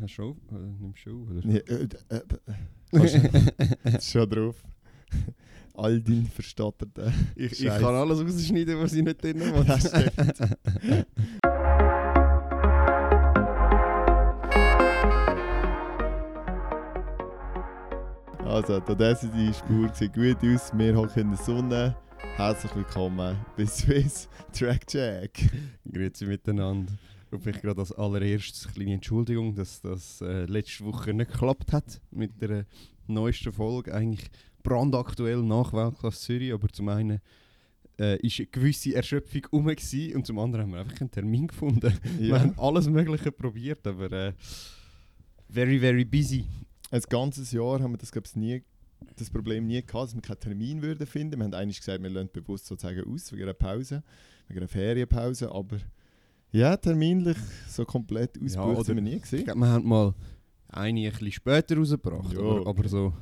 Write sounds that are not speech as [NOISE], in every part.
Hast du auf? Oder nimmst du auf? Oder? Nee, äh, äh, äh, [LAUGHS] schon drauf. [LAUGHS] All dein verstotterten. Ich, ich Scheiß. kann alles rausschneiden, was ich nicht drin will. Das [LAUGHS] stimmt. Also, da das die Spur sieht gut aus. Wir hocken in der Sonne. Herzlich willkommen bei Swiss Track Jack. Grüezi miteinander. Und vielleicht gerade als allererstes eine kleine Entschuldigung, dass das äh, letzte Woche nicht geklappt hat mit der neuesten Folge. Eigentlich brandaktuell nach Weltklasse Zürich, aber zum einen äh, ist eine gewisse Erschöpfung gewesen, und zum anderen haben wir einfach keinen Termin gefunden. [LAUGHS] Wir Ja. haben alles Mögliche probiert, aber äh, very, very busy. Ein ganzes Jahr haben wir das, glaub ich, nie, das Problem nie gehabt, dass wir keinen Termin würden finden. Wir haben eigentlich gesagt, wir lassen bewusst sozusagen aus, wegen einer Pause, wegen einer Ferienpause, aber ja, terminlich so komplett ausgebucht oder- sind wir nie gesehen. wir haben mal eine ein bisschen später rausgebracht, Ja, aber, aber so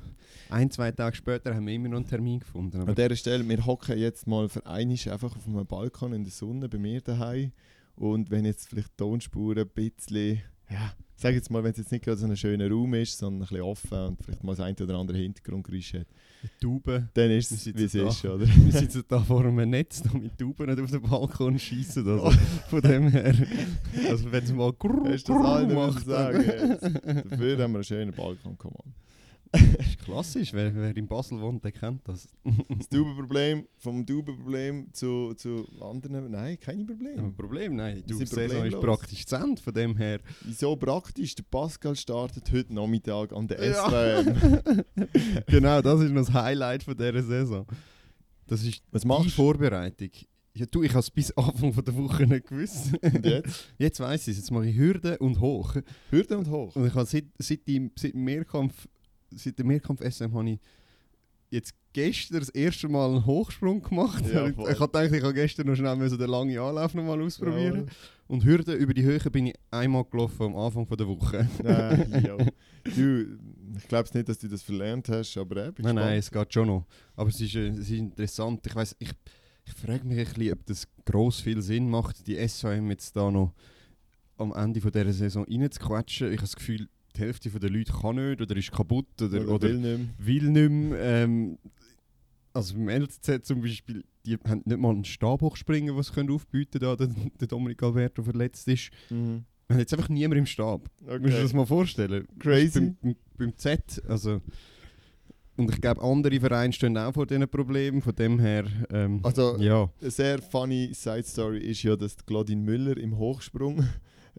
ein, zwei Tage später haben wir immer noch einen Termin gefunden. An dieser Stelle, wir hocken jetzt mal für einmal einfach auf einem Balkon in der Sonne bei mir daheim und wenn jetzt vielleicht die Tonspuren ein bisschen, ja, sag jetzt mal, wenn es jetzt nicht gerade so ein schöner Raum ist, sondern ein bisschen offen und vielleicht mal das ein oder andere Hintergrundgeräusch hat, die Tauben, dann ist es, wie es da. ist, oder? wir sitzen da vor einem Netz da mit Tauben nicht auf den Balkon schießen. Also von dem her, also wenn es mal grrr, grrr macht, sagen? Dafür haben wir einen schönen Balkon, komm on. [LAUGHS] Das ist klassisch, wer, wer in Basel wohnt, der kennt das. [LAUGHS] Das Taubenproblem, vom Taubenproblem zu, zu anderen, nein, keine Ein Probleme. Problem, nein, die sind Saison ist praktisch zu Ende, von dem her. Wieso praktisch? Der Pascal startet heute Nachmittag an der Ja. SWM. [LAUGHS] genau, das ist noch das Highlight von dieser Saison. Das ist Was die machst? Vorbereitung. Ja, du, ich habe es bis Anfang von der Woche nicht gewusst. Und jetzt? Jetzt weiss ich es. Jetzt mache ich Hürde und hoch. Hürde und hoch. Und ich habe seit, seit, dem, seit, dem Mehrkampf, seit dem Mehrkampf SM habe ich jetzt gestern das erste Mal einen Hochsprung gemacht. Ja, ich ich habe gedacht, ich kann gestern noch schnell müssen den langen Anlauf noch mal ausprobieren. Jawohl. Und Hürde über die Höhe bin ich einmal gelaufen am Anfang von der Woche. Nein, ja. Du, ich glaube nicht, dass du das verlernt hast, aber äh, bin Nein, nein, es geht schon noch. Aber es ist, äh, es ist interessant. Ich weiß, ich, ich frage mich ein bisschen, ob das gross viel Sinn macht, die SVM jetzt da noch am Ende von dieser Saison reinzuquetschen. Ich habe das Gefühl, die Hälfte der Leute kann nicht oder ist kaputt oder, Oder, oder will nicht mehr. will nicht mehr. Ähm, also beim LZ zum Beispiel, die haben nicht mal einen Stab hochspringen, was können aufbieten da der, der Dominik Alberto verletzt ist. Mhm. Wir haben jetzt einfach niemand im Stab. Musst du dir das Okay. mal vorstellen? Crazy. Beim, beim, beim Z, also... Und ich glaube, andere Vereine stehen auch vor diesen Problemen, von dem her... Ähm, Also, ja. Eine sehr funny Side Story ist ja, dass Claudine Müller im Hochsprung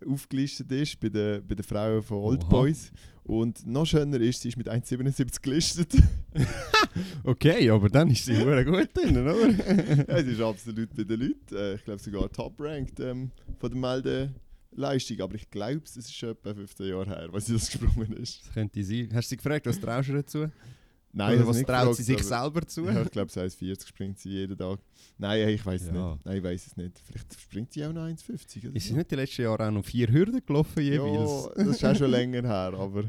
aufgelistet ist bei den, bei den Frauen von Old Oha. Boys. Und noch schöner ist, sie ist mit 1,77 gelistet. [LAUGHS] Okay, aber dann ist sie hure gut drin, oder? [LAUGHS] ja, sie ist absolut bei den Leuten. Äh, ich glaube sogar top-ranked ähm, von der Meldeleistung. Aber ich glaube, es ist schon etwa 15 Jahre her, was sie das gesprungen ist. Das könnte sein. Hast du sie gefragt, was traust du dazu? Nein, was traut sie sich gefragt, selber zu? Ja, ich glaube, 1,40 springt sie jeden Tag. Nein, hey, ich weiß es Ja. nicht. Nein, ich weiß es nicht. Vielleicht springt sie auch noch 1,50 oder Ist sie nicht die letzten Jahre auch noch vier Hürden gelaufen jeweils? Ja, das ist auch schon länger her, aber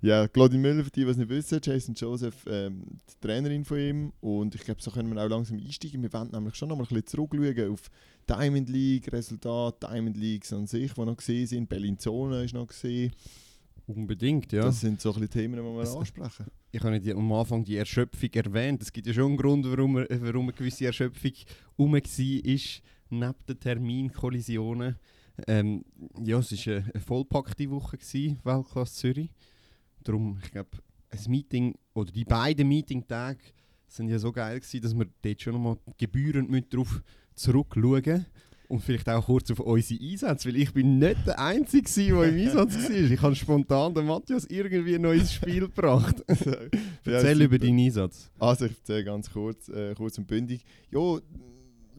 ja, Claudine Müller, für die, die es nicht wissen, Jason Joseph, ähm, die Trainerin von ihm und ich glaube, so können wir auch langsam einsteigen. Wir wollen nämlich schon noch mal ein bisschen zurückschauen auf Diamond League, Resultat, Diamond Leagues an sich, die noch gesehen sind, Bellinzona ist noch gesehen. Unbedingt, ja. Das sind so ein Themen, die wir Das- ansprechen. ich habe nicht am Anfang die Erschöpfung erwähnt. Es gibt ja schon einen Grund, warum, er- warum eine gewisse Erschöpfung rum war, ist, neben den Terminkollisionen. Ähm, ja, es war eine, eine vollpackte Woche, gewesen, Weltklasse Zürich. Darum, ich glaube, ein Meeting oder die beiden Meetingtage sind ja so geil gewesen, dass wir dort schon nochmal gebührend mit drauf zurückschauen und vielleicht auch kurz auf unsere Einsätze, weil ich bin nicht der Einzige, der im Einsatz war. Ich habe spontan den Matthias irgendwie ein neues Spiel gebracht. [LAUGHS] Erzähl über super. deinen Einsatz. Also ich erzähle ganz kurz, äh, kurz und bündig. Ja,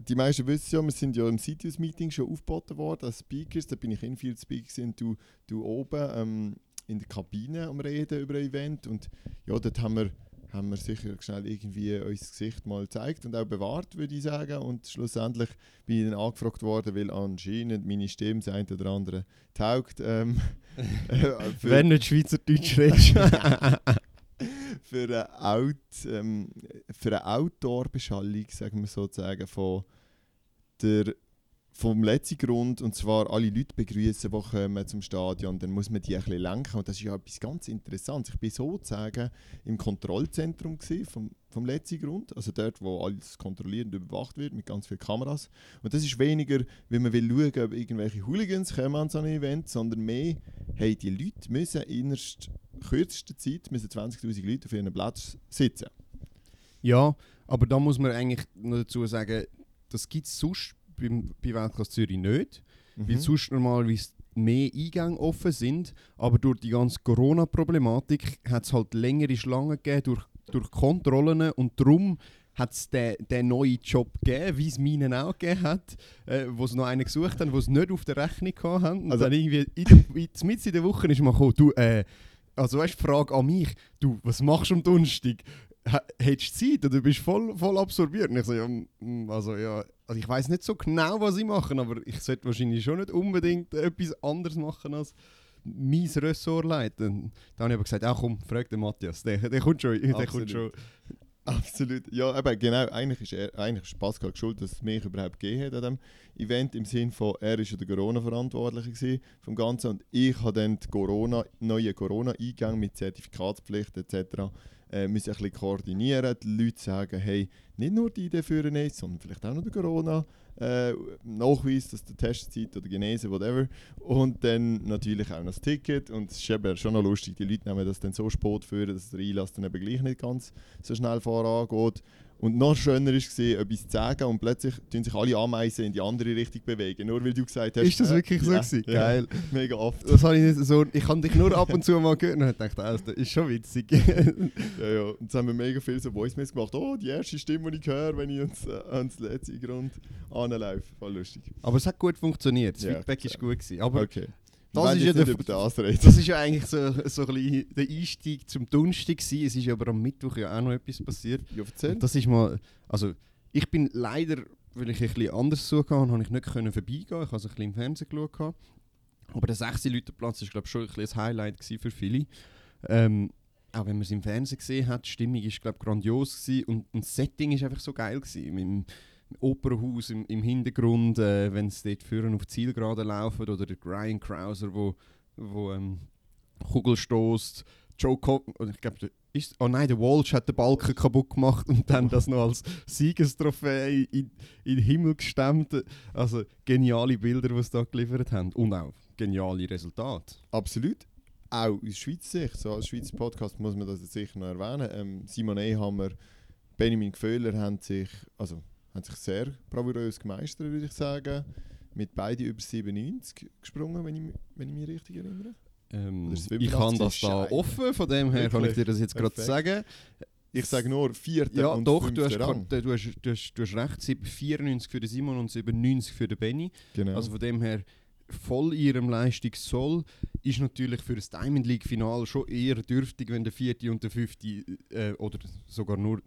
die meisten wissen ja, wir sind ja im Citius-Meeting schon aufgeboten worden als Speakers. Da bin ich in Field Speakers und du, du oben ähm, in der Kabine am Reden über ein Event. Und ja, dort haben wir, haben wir sicher schnell irgendwie unser Gesicht mal gezeigt und auch bewahrt, würde ich sagen. Und schlussendlich bin ich dann angefragt worden, weil anscheinend meine Stimme das eine oder andere taugt. Ähm, [LAUGHS] äh, Wenn nicht Schweizerdeutsch redest. [LAUGHS] für eine, Out, ähm, für eine Outdoor-Beschallung, sagen wir sozusagen, von der vom letzten Grund, und zwar alle Leute begrüßen, die kommen zum Stadion, dann muss man die ein bisschen lenken und das ist ja etwas ganz Interessantes. Ich bin sozusagen im Kontrollzentrum vom, vom letzten Grund, also dort, wo alles kontrolliert und überwacht wird mit ganz vielen Kameras. Und das ist weniger, weil man will schauen, ob irgendwelche Hooligans kommen an so einem Event, sondern mehr, hey, die Leute müssen innerst kürzester Zeit müssen 20'000 Leute auf ihren Platz sitzen. Ja, aber da muss man eigentlich noch dazu sagen, das gibt es sonst beim, bei Weltklasse Zürich nicht, weil Mhm. sonst normalerweise mehr Eingänge offen sind, aber durch die ganze Corona-Problematik hat es halt längere Schlangen gegeben durch, durch Kontrollen und darum hat es den, den neuen Job gegeben, wie es meinen auch gegeben hat, äh, wo sie noch einen gesucht haben, wo sie nicht auf der Rechnung. Und Also- dann irgendwie in der, in, in der Woche ist man gekommen, du, äh, also weißt du, Frage an mich, du, was machst du am Donnerstag? Hättest du Zeit oder bist du voll, voll absorbiert? Und ich so, ja, mm, also ja, also ich weiß nicht so genau, was ich mache, aber ich sollte wahrscheinlich schon nicht unbedingt etwas anderes machen als mein Ressort leiten. Dann habe ich aber gesagt, ja komm, frag den Matthias, der, der kommt schon, der kommt Absolut. schon. Absolut. Ja, aber genau, eigentlich ist, er, eigentlich ist Pascal schuld, dass es mich überhaupt gegeben hat an diesem Event, im Sinne von, er war der Corona-Verantwortliche vom Ganzen und ich habe dann die Corona, neue Corona-Eingänge mit Zertifikatspflicht etc. Äh, müssen ein bisschen koordinieren, die Leute sagen, hey, nicht nur die Idee führen ist, sondern vielleicht auch noch der Corona äh, Nachweis, dass der Testzeit oder Genese, whatever. Und dann natürlich auch noch das Ticket. Und es ist eben schon noch lustig, die Leute nehmen das dann so spät führen, dass der Einlass dann eben gleich nicht ganz so schnell vorangeht. Und noch schöner war es, etwas zu sagen und plötzlich tun sich alle Ameisen in die andere Richtung bewegen. Nur weil du gesagt hast... Ist das äh, wirklich so ja, gewesen? ja, Geil. Mega oft. Das habe ich nicht so, ich habe dich nur ab und zu mal gehört und habe gedacht, das ist schon witzig. [LAUGHS] Ja, ja. Und jetzt haben wir mega viel so Voice-Mails gemacht. Oh, die erste Stimme, die ich höre, wenn ich ans, äh, ans letzte Grund anlaufe. Voll lustig. aber es hat gut funktioniert, das Ja, Feedback ist klar. gut gewesen. Aber Okay. Das ist ja der das. Das ist ja eigentlich so, so ein der Einstieg zum Donnerstag gewesen. Es ist ja aber am Mittwoch ja auch noch etwas passiert. Ja, erzähl. Und das ist mal, also ich bin leider, weil ich ein bisschen anders zugehen habe, ich nicht können vorbeigehen. Ich habe es ein bisschen im Fernsehen geschaut. Aber der 16 Leute Platz ist glaube ich schon ein bisschen ein Highlight für viele. Ähm, auch wenn man es im Fernsehen gesehen hat, die Stimmung ist glaube ich grandios gewesen und, und das Setting ist einfach so geil gewesen. Mit Opernhaus im, im Hintergrund, äh, wenn es dort führen auf Zielgerade laufen oder der Ryan Krauser, wo, wo ähm, Kugel stößt. Joe oder ich glaube, ist, oh nein, der Walsh hat den Balken kaputt gemacht und dann das noch als Siegestrophäe in, in den Himmel gestemmt. Also geniale Bilder, die sie da geliefert haben. Und auch geniale Resultate. Absolut. Auch aus Schweizer Sicht, so als Schweizer Podcast muss man das jetzt sicher noch erwähnen. Ähm, Simon Ehammer, Benjamin Gföhler haben sich, also, haben sich sehr bravourös gemeistert, würde ich sagen. Mit beiden über 97 gesprungen, wenn ich, wenn ich mich richtig erinnere. Ähm, ich habe das da offen, von dem her kann ich Wirklich? dir das jetzt gerade sagen. Ich sage nur vierter Ja, und doch, du hast, Rang. du, hast, du, hast, du hast recht. Sie haben 94 für den Simon und 97 für den Benny. Genau. Also von dem her voll ihrem Leistungssoll. Ist natürlich für das Diamond League Final schon eher dürftig, wenn der vierte und der fünfte äh, oder sogar nur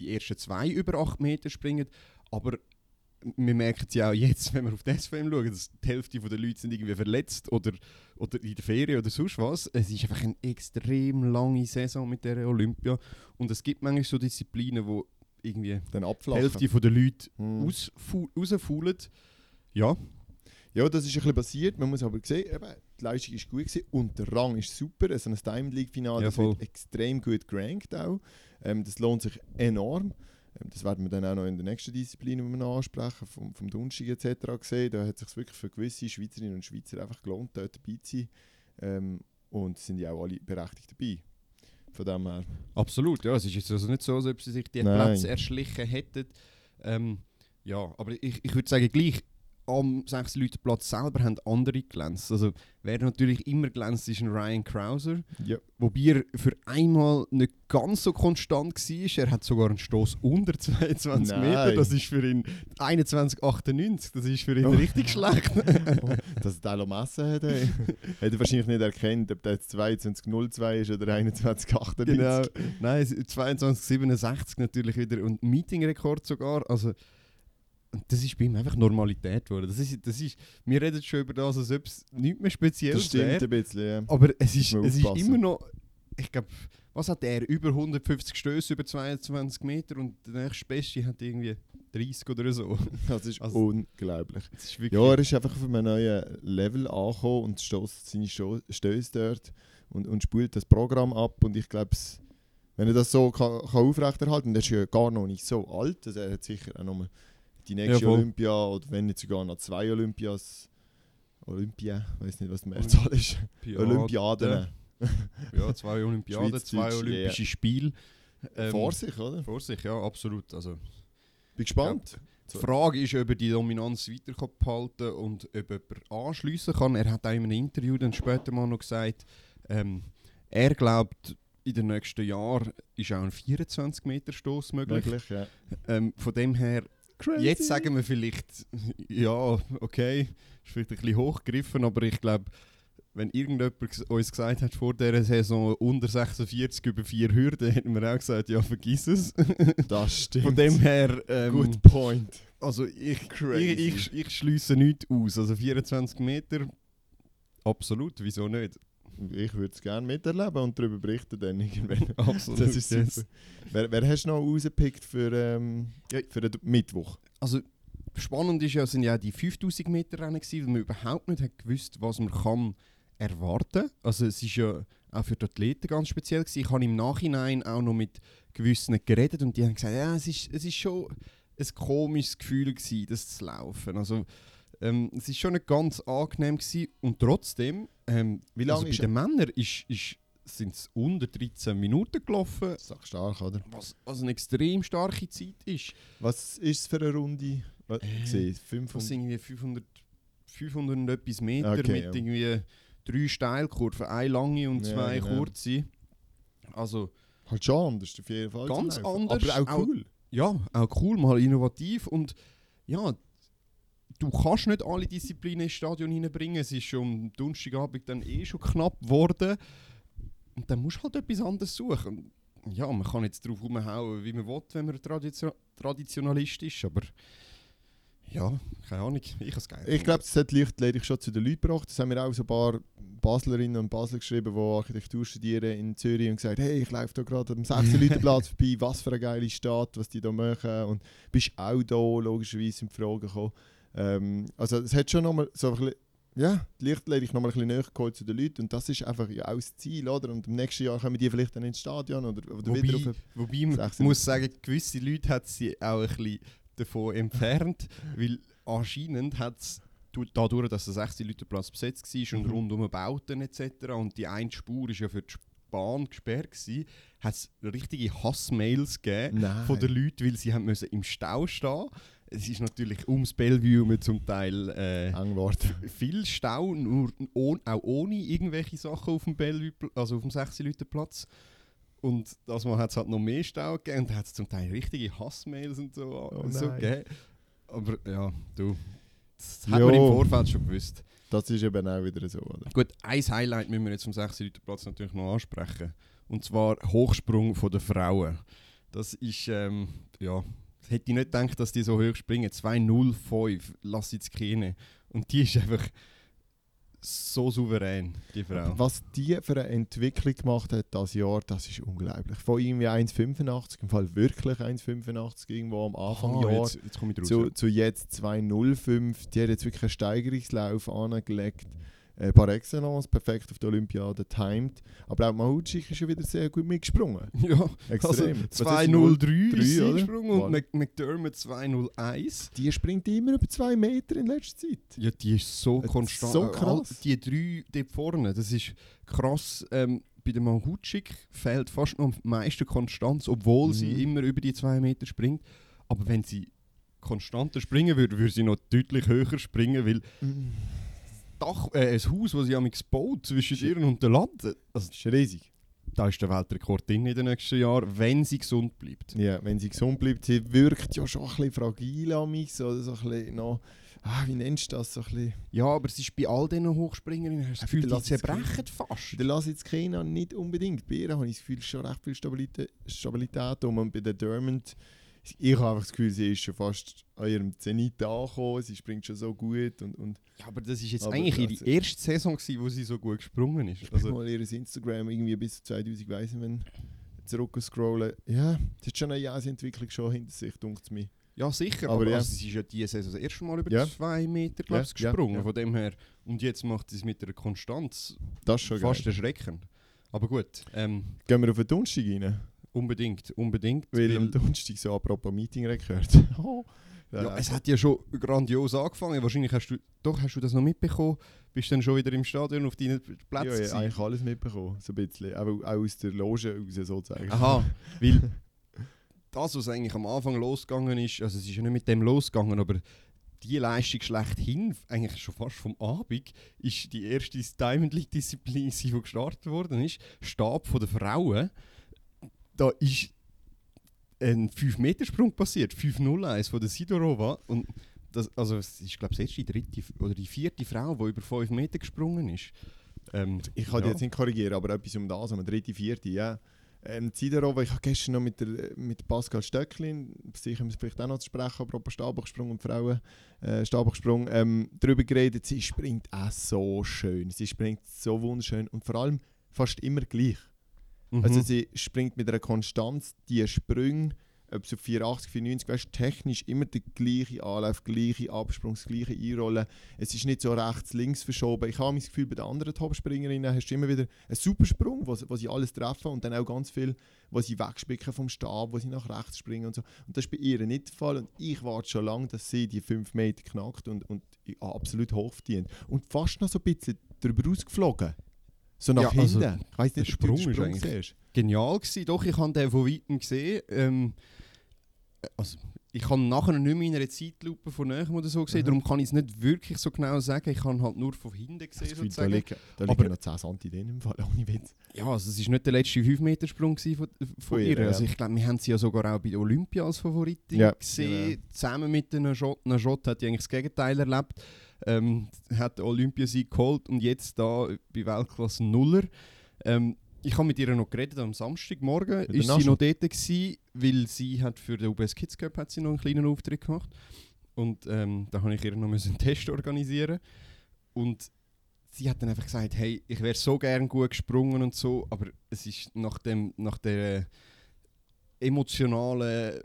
die ersten zwei über 8 Meter springen. Aber wir merken es ja auch jetzt, [LAUGHS] wenn wir auf das SVM schauen, dass die Hälfte der Leute sind irgendwie verletzt oder, oder in der Ferien oder sonst was. Es ist einfach eine extrem lange Saison mit der Olympia. Und es gibt manchmal so Disziplinen, wo irgendwie Dann die. Hälfte der Leute Hm. rausfaulen. Ja, Ja, das ist ein bisschen passiert. Man muss aber sehen, eben, die Leistung ist gut gewesen und der Rang ist super. Also ein Diamond League Finale, Ja, wird extrem gut gerankt auch. Ähm, das lohnt sich enorm. Ähm, das werden wir dann auch noch in der nächsten Disziplin, die wir noch ansprechen, vom, vom Donnerstag etc. sehen. Da hat es sich wirklich für gewisse Schweizerinnen und Schweizer einfach gelohnt, dort dabei zu sein. Ähm, und sind ja auch alle berechtigt dabei. Von dem her. Absolut, ja. Es ist jetzt also nicht so, als ob sie sich die Nein. Plätze erschlichen hätten. Ähm, ja, aber ich, ich würde sagen, gleich am 6 Leute Platz selber haben andere glänzt. Also wer natürlich immer glänzt, ist ein Ryan Krauser. Ja. Wobei er für einmal nicht ganz so konstant war. Er hat sogar einen Stoß unter [LAUGHS] 22 Nein. Meter. Das ist für ihn 21,98. Das ist für ihn Oh. richtig schlecht. [LAUGHS] Dass er den messen hat, ey. [LAUGHS] hat er wahrscheinlich nicht erkannt, ob der jetzt 22.02 ist oder 21.98. Genau. Nein, es- 22,67 natürlich wieder und Meetingrekord sogar. Also, und das ist bei ihm einfach Normalität geworden. Das ist, das ist, wir reden schon über das, als ob es nichts mehr Das Spezielles stimmt wäre. ein bisschen, ja. Aber es ist, es ist immer noch, ich glaube, was hat er? Über 150 Stöße über 22 Meter und der nächste Beste hat irgendwie 30 oder so. [LAUGHS] Das ist Also- unglaublich. Das ist Ja, er ist einfach auf einem neuen Level angekommen und stößt seine Stöße dort und, und spielt das Programm ab. Und ich glaube, wenn er das so kann, kann aufrechterhalten kann, er ist ja gar noch nicht so alt, also er hat sicher auch noch die nächste Ja. Olympia oder wenn nicht sogar noch zwei Olympias. Olympia, ich weiß nicht, was die Mehrzahl ist. Olympiaden. Ja, zwei [LAUGHS] Olympiaden, zwei Olympische Spiele. Ähm, Vor sich, oder? Vor sich, ja, absolut. Also, Bin gespannt. die Frage ist, ob er die Dominanz weiter kann behalten und ob er anschliessen kann. Er hat auch in einem Interview dann später mal noch gesagt, ähm, er glaubt, in den nächsten Jahren ist auch ein 24 Meter Stoß möglich. Möglich, ja. Ähm, von dem her, Crazy. jetzt sagen wir vielleicht, [LAUGHS] ja, okay, ist vielleicht ein bisschen hochgegriffen, aber ich glaube, wenn irgendjemand uns gesagt hat vor dieser Saison unter 46 über vier Hürden, [LAUGHS] hätten wir auch gesagt, ja, vergiss es. [LAUGHS] Das stimmt. Von dem her, ähm, Good point. also ich, Crazy. ich, ich, ich schließe nichts aus. Also 24 Meter, absolut, wieso nicht? Ich würde es gerne miterleben und darüber berichten dann irgendwann. [LAUGHS] Absolut. Das ist super. Wer, wer hast du noch rausgepickt für, ähm, für den Mittwoch? Also spannend ist ja, sind ja die 5000 Meter Rennen gewesen, weil man überhaupt nicht hat gewusst, was man kann erwarten. Also es ist ja auch für die Athleten ganz speziell gewesen. Ich habe im Nachhinein auch noch mit gewissen geredet und die haben gesagt, ja, es ist, es ist schon ein komisches Gefühl gewesen, das zu laufen. Also ähm, es ist schon nicht ganz angenehm gewesen und trotzdem, ähm, Wie lange also bei ist den Männern ist, ist, sind es unter 13 Minuten gelaufen, Sag stark, oder? was, was eine extrem starke Zeit ist. Was ist es für eine Runde? Was, Äh, ich sehe, Das 500. sind irgendwie 500, 500 und etwas Meter Okay, mit ja. irgendwie drei Steilkurven, eine lange und Ja, zwei genau. kurze. Also Halt schon anders, auf jeden Fall. Ganz anders, Aber auch auch- cool. ja, auch cool, mal innovativ und ja, du kannst nicht alle Disziplinen ins Stadion hineinbringen. Es ist schon am Donnerstagabend dann eh schon knapp geworden und dann musst du halt etwas anderes suchen. Und Ja, man kann jetzt drauf rumhauen, wie man will, wenn man Tradition Traditionalist ist, aber ja, keine Ahnung, ich habe es geil. Ich glaube, das hat Lichtledig schon zu den Leuten gebracht. Das haben mir auch so ein paar Baslerinnen und Basler geschrieben, die Architektur studieren in Zürich und gesagt hey, ich laufe da gerade am 6. Leuteplatz [LAUGHS] vorbei, was für eine geile Stadt, was die da machen. Und bist auch da, logischerweise, sind die Fragen gekommen. Ähm, also es hat schon nochmal so ein bisschen, ja, die Lichtledig nochmal ein bisschen näher geholt zu den Leuten und das ist einfach ja auch das Ziel, oder? Und im nächsten Jahr kommen die vielleicht dann ins Stadion oder, oder wieder auf Wobei, eine wobei man 16. muss sagen, gewisse Leute hat sie auch ein bisschen davon entfernt, [LAUGHS] weil anscheinend hat es dadurch, dass der 16 Leute Platz besetzt war und Mhm. rundum Bauten etc. und die eine Spur ist ja für die Bahn gesperrt war, hat es richtige Hassmails gegeben Nein. von den Leuten, weil sie haben müssen im Stau stehen Es ist natürlich ums Bellevue mit zum Teil äh, viel Stau, nur ohne, auch ohne irgendwelche Sachen auf dem Bellevue, also auf dem 16 Leute Platz. Und das Mal hat es halt noch mehr Stau gegeben und hat es zum Teil richtige Hassmails und so, Oh so gegeben. Aber ja, du, das hat man im Jo. Vorfeld schon gewusst. Das ist eben auch wieder so, oder? Gut, ein Highlight müssen wir jetzt vom 16 Leute Platz natürlich noch ansprechen. Und zwar Hochsprung von der Frauen. Das ist, ähm, ja, hätte ich nicht gedacht, dass die so hoch springen. 2,05, lass jetzt keine. Und die ist einfach so souverän, die Frau. Was die für eine Entwicklung gemacht hat das Jahr, das ist unglaublich. Von irgendwie 1,85, im Fall wirklich 1,85 irgendwo am Anfang Ah, Jahr, Jetzt, jetzt komme zu, zu jetzt 2,05. Die hat jetzt wirklich einen Steigerungslauf angelegt. Äh, par excellence, perfekt auf der Olympiade timed. Aber auch Mahutschik ist ja wieder sehr gut mitgesprungen. [LAUGHS] ja, also Extrem. Ist 2,03 ist sie oder? gesprungen und. Mc- McDermott 2,01. Die springt immer über 2 Meter in letzter Zeit. Ja, die ist so Das ist konstant. so All krass. Die drei dort vorne, das ist krass. Ähm, bei dem Mahutschik fehlt fast noch am meisten Konstanz, obwohl Mhm. sie immer über die zwei Meter springt. Aber wenn sie konstanter springen würde, würde sie noch deutlich höher springen, weil Dach, äh, ein Haus, das sie am baut zwischen Shit. ihr und der Land, also, Das ist riesig. da ist der Weltrekord drin in den nächsten Jahren, wenn sie gesund bleibt. Ja, wenn sie gesund bleibt, sie wirkt ja schon ein bisschen fragil an mich, so, so ein bisschen noch, ah, wie nennst du das, so ein bisschen, Ja, aber es ist bei all diesen Hochspringerinnen, hast du das Ja, Gefühl, die zerbrechen fast. der lasse jetzt keiner nicht unbedingt, bei ihr habe ich das Gefühl, schon recht viel Stabilität, Stabilität um und bei der Dermont, ich habe einfach das Gefühl, sie ist schon fast an ihrem Zenit angekommen, sie springt schon so gut und, und Ja, aber das ist jetzt eigentlich das- ihre erste Saison, gewesen, wo sie so gut gesprungen ist. also, Also, mal ihr Instagram irgendwie bis zu 2000, weiss ich wenn zurück scrollen, ja, sie hat schon eine Jahresentwicklung schon hinter sich, denkt es mir. Ja, sicher, Aber aber, ja. Also, sie ist ja diese Saison das erste Mal über Ja. zwei Meter glaub's, Ja, gesprungen. ja. Von dem her. Und jetzt macht sie es mit einer Konstanz Das ist schon fast geil. erschreckend. Aber gut, ähm, Gehen wir auf den Donnerstag rein? Unbedingt, unbedingt. Weil weil- am Donnerstag so apropos Meeting gehört. [LAUGHS] oh. ja, es hat ja schon grandios angefangen. Wahrscheinlich hast du, doch, hast du das noch mitbekommen? Bist dann schon wieder im Stadion auf deinen ja, Plätzen? ja, gewesen? eigentlich alles mitbekommen, so ein bisschen. Auch, auch aus der Loge raus sozusagen. Aha, weil [LAUGHS] das, was eigentlich am Anfang losgegangen ist, also es ist ja nicht mit dem losgegangen, aber die Leistung schlechthin, eigentlich schon fast vom Abend, ist die erste Diamond League Disziplin, [LAUGHS] die gestartet worden ist, Stab von der Frauen. Da ist ein 5-Meter-Sprung passiert, 5-0-1 von der Sidorova und das, also es ist glaube ich erst die dritte oder die vierte Frau, die über 5 Meter gesprungen ist. Ähm, Ich kann ja. jetzt nicht korrigieren, aber etwas um das, um dritte, vierte, ja. Ähm, Ziderova, ich habe gestern noch mit, der, mit Pascal Stöcklin, sicher müssen wir vielleicht auch noch zu sprechen, apropos Stabhochsprung und Frauen, äh, Stabhochsprung, ähm, darüber geredet, sie springt auch so schön, sie springt so wunderschön und vor allem fast immer gleich. Mhm. Also sie springt mit einer Konstanz, die Sprünge, ob auf 84, 94, weißt, technisch immer der gleiche Anlauf, gleiche Absprung, das gleiche Einrollen. Es ist nicht so rechts, links verschoben. Ich habe das Gefühl, bei den anderen Topspringerinnen hast du immer wieder einen super Sprung, wo, sie- wo sie alles treffen und dann auch ganz viel, wo sie wegspicken vom Stab, wo sie nach rechts springen und so. Und das ist bei ihr nicht der Fall. Und ich warte schon lange, dass sie die 5 Meter knackt und, und absolut hoch verdient. Und fast noch so ein bisschen darüber rausgeflogen. So nach Ja, also, hinten. ich weiß der nicht, du den Sprung ist Sprung eigentlich- siehst. genial gewesen. Doch, ich habe den von weitem gesehen. Ähm, also, ich habe nachher nicht mehr in einer Zeitlupe von näher oder so gesehen, Mhm. darum kann ich es nicht wirklich so genau sagen. Ich habe halt nur von hinten gesehen, Gefühl, da sozusagen. liegen, da Aber- liegen noch 10 Santi drin im Fall, [LAUGHS] ohne Witz. Ja, also es war nicht der letzte 5-Meter-Sprung gewesen von, von, ihr. ja. Also ich glaube, wir haben sie ja sogar auch bei der Olympia als Favoritin Ja, gesehen. genau. Zusammen mit einer Najot. Najot hat ja eigentlich das Gegenteil erlebt. Ähm, hat den Olympiasieg geholt und jetzt da bei Weltklasse Nuller. Ähm, ich habe mit ihr noch geredet am Samstagmorgen. Ist sie Najot? noch dort gewesen, weil sie hat für den UBS Kids Cup hat sie noch einen kleinen Auftritt gemacht. Und ähm, da habe ich ihr noch einen Test organisieren. Und sie hat dann einfach gesagt, hey, ich wäre so gern gut gesprungen und so, aber es ist nach, dem, nach der emotionalen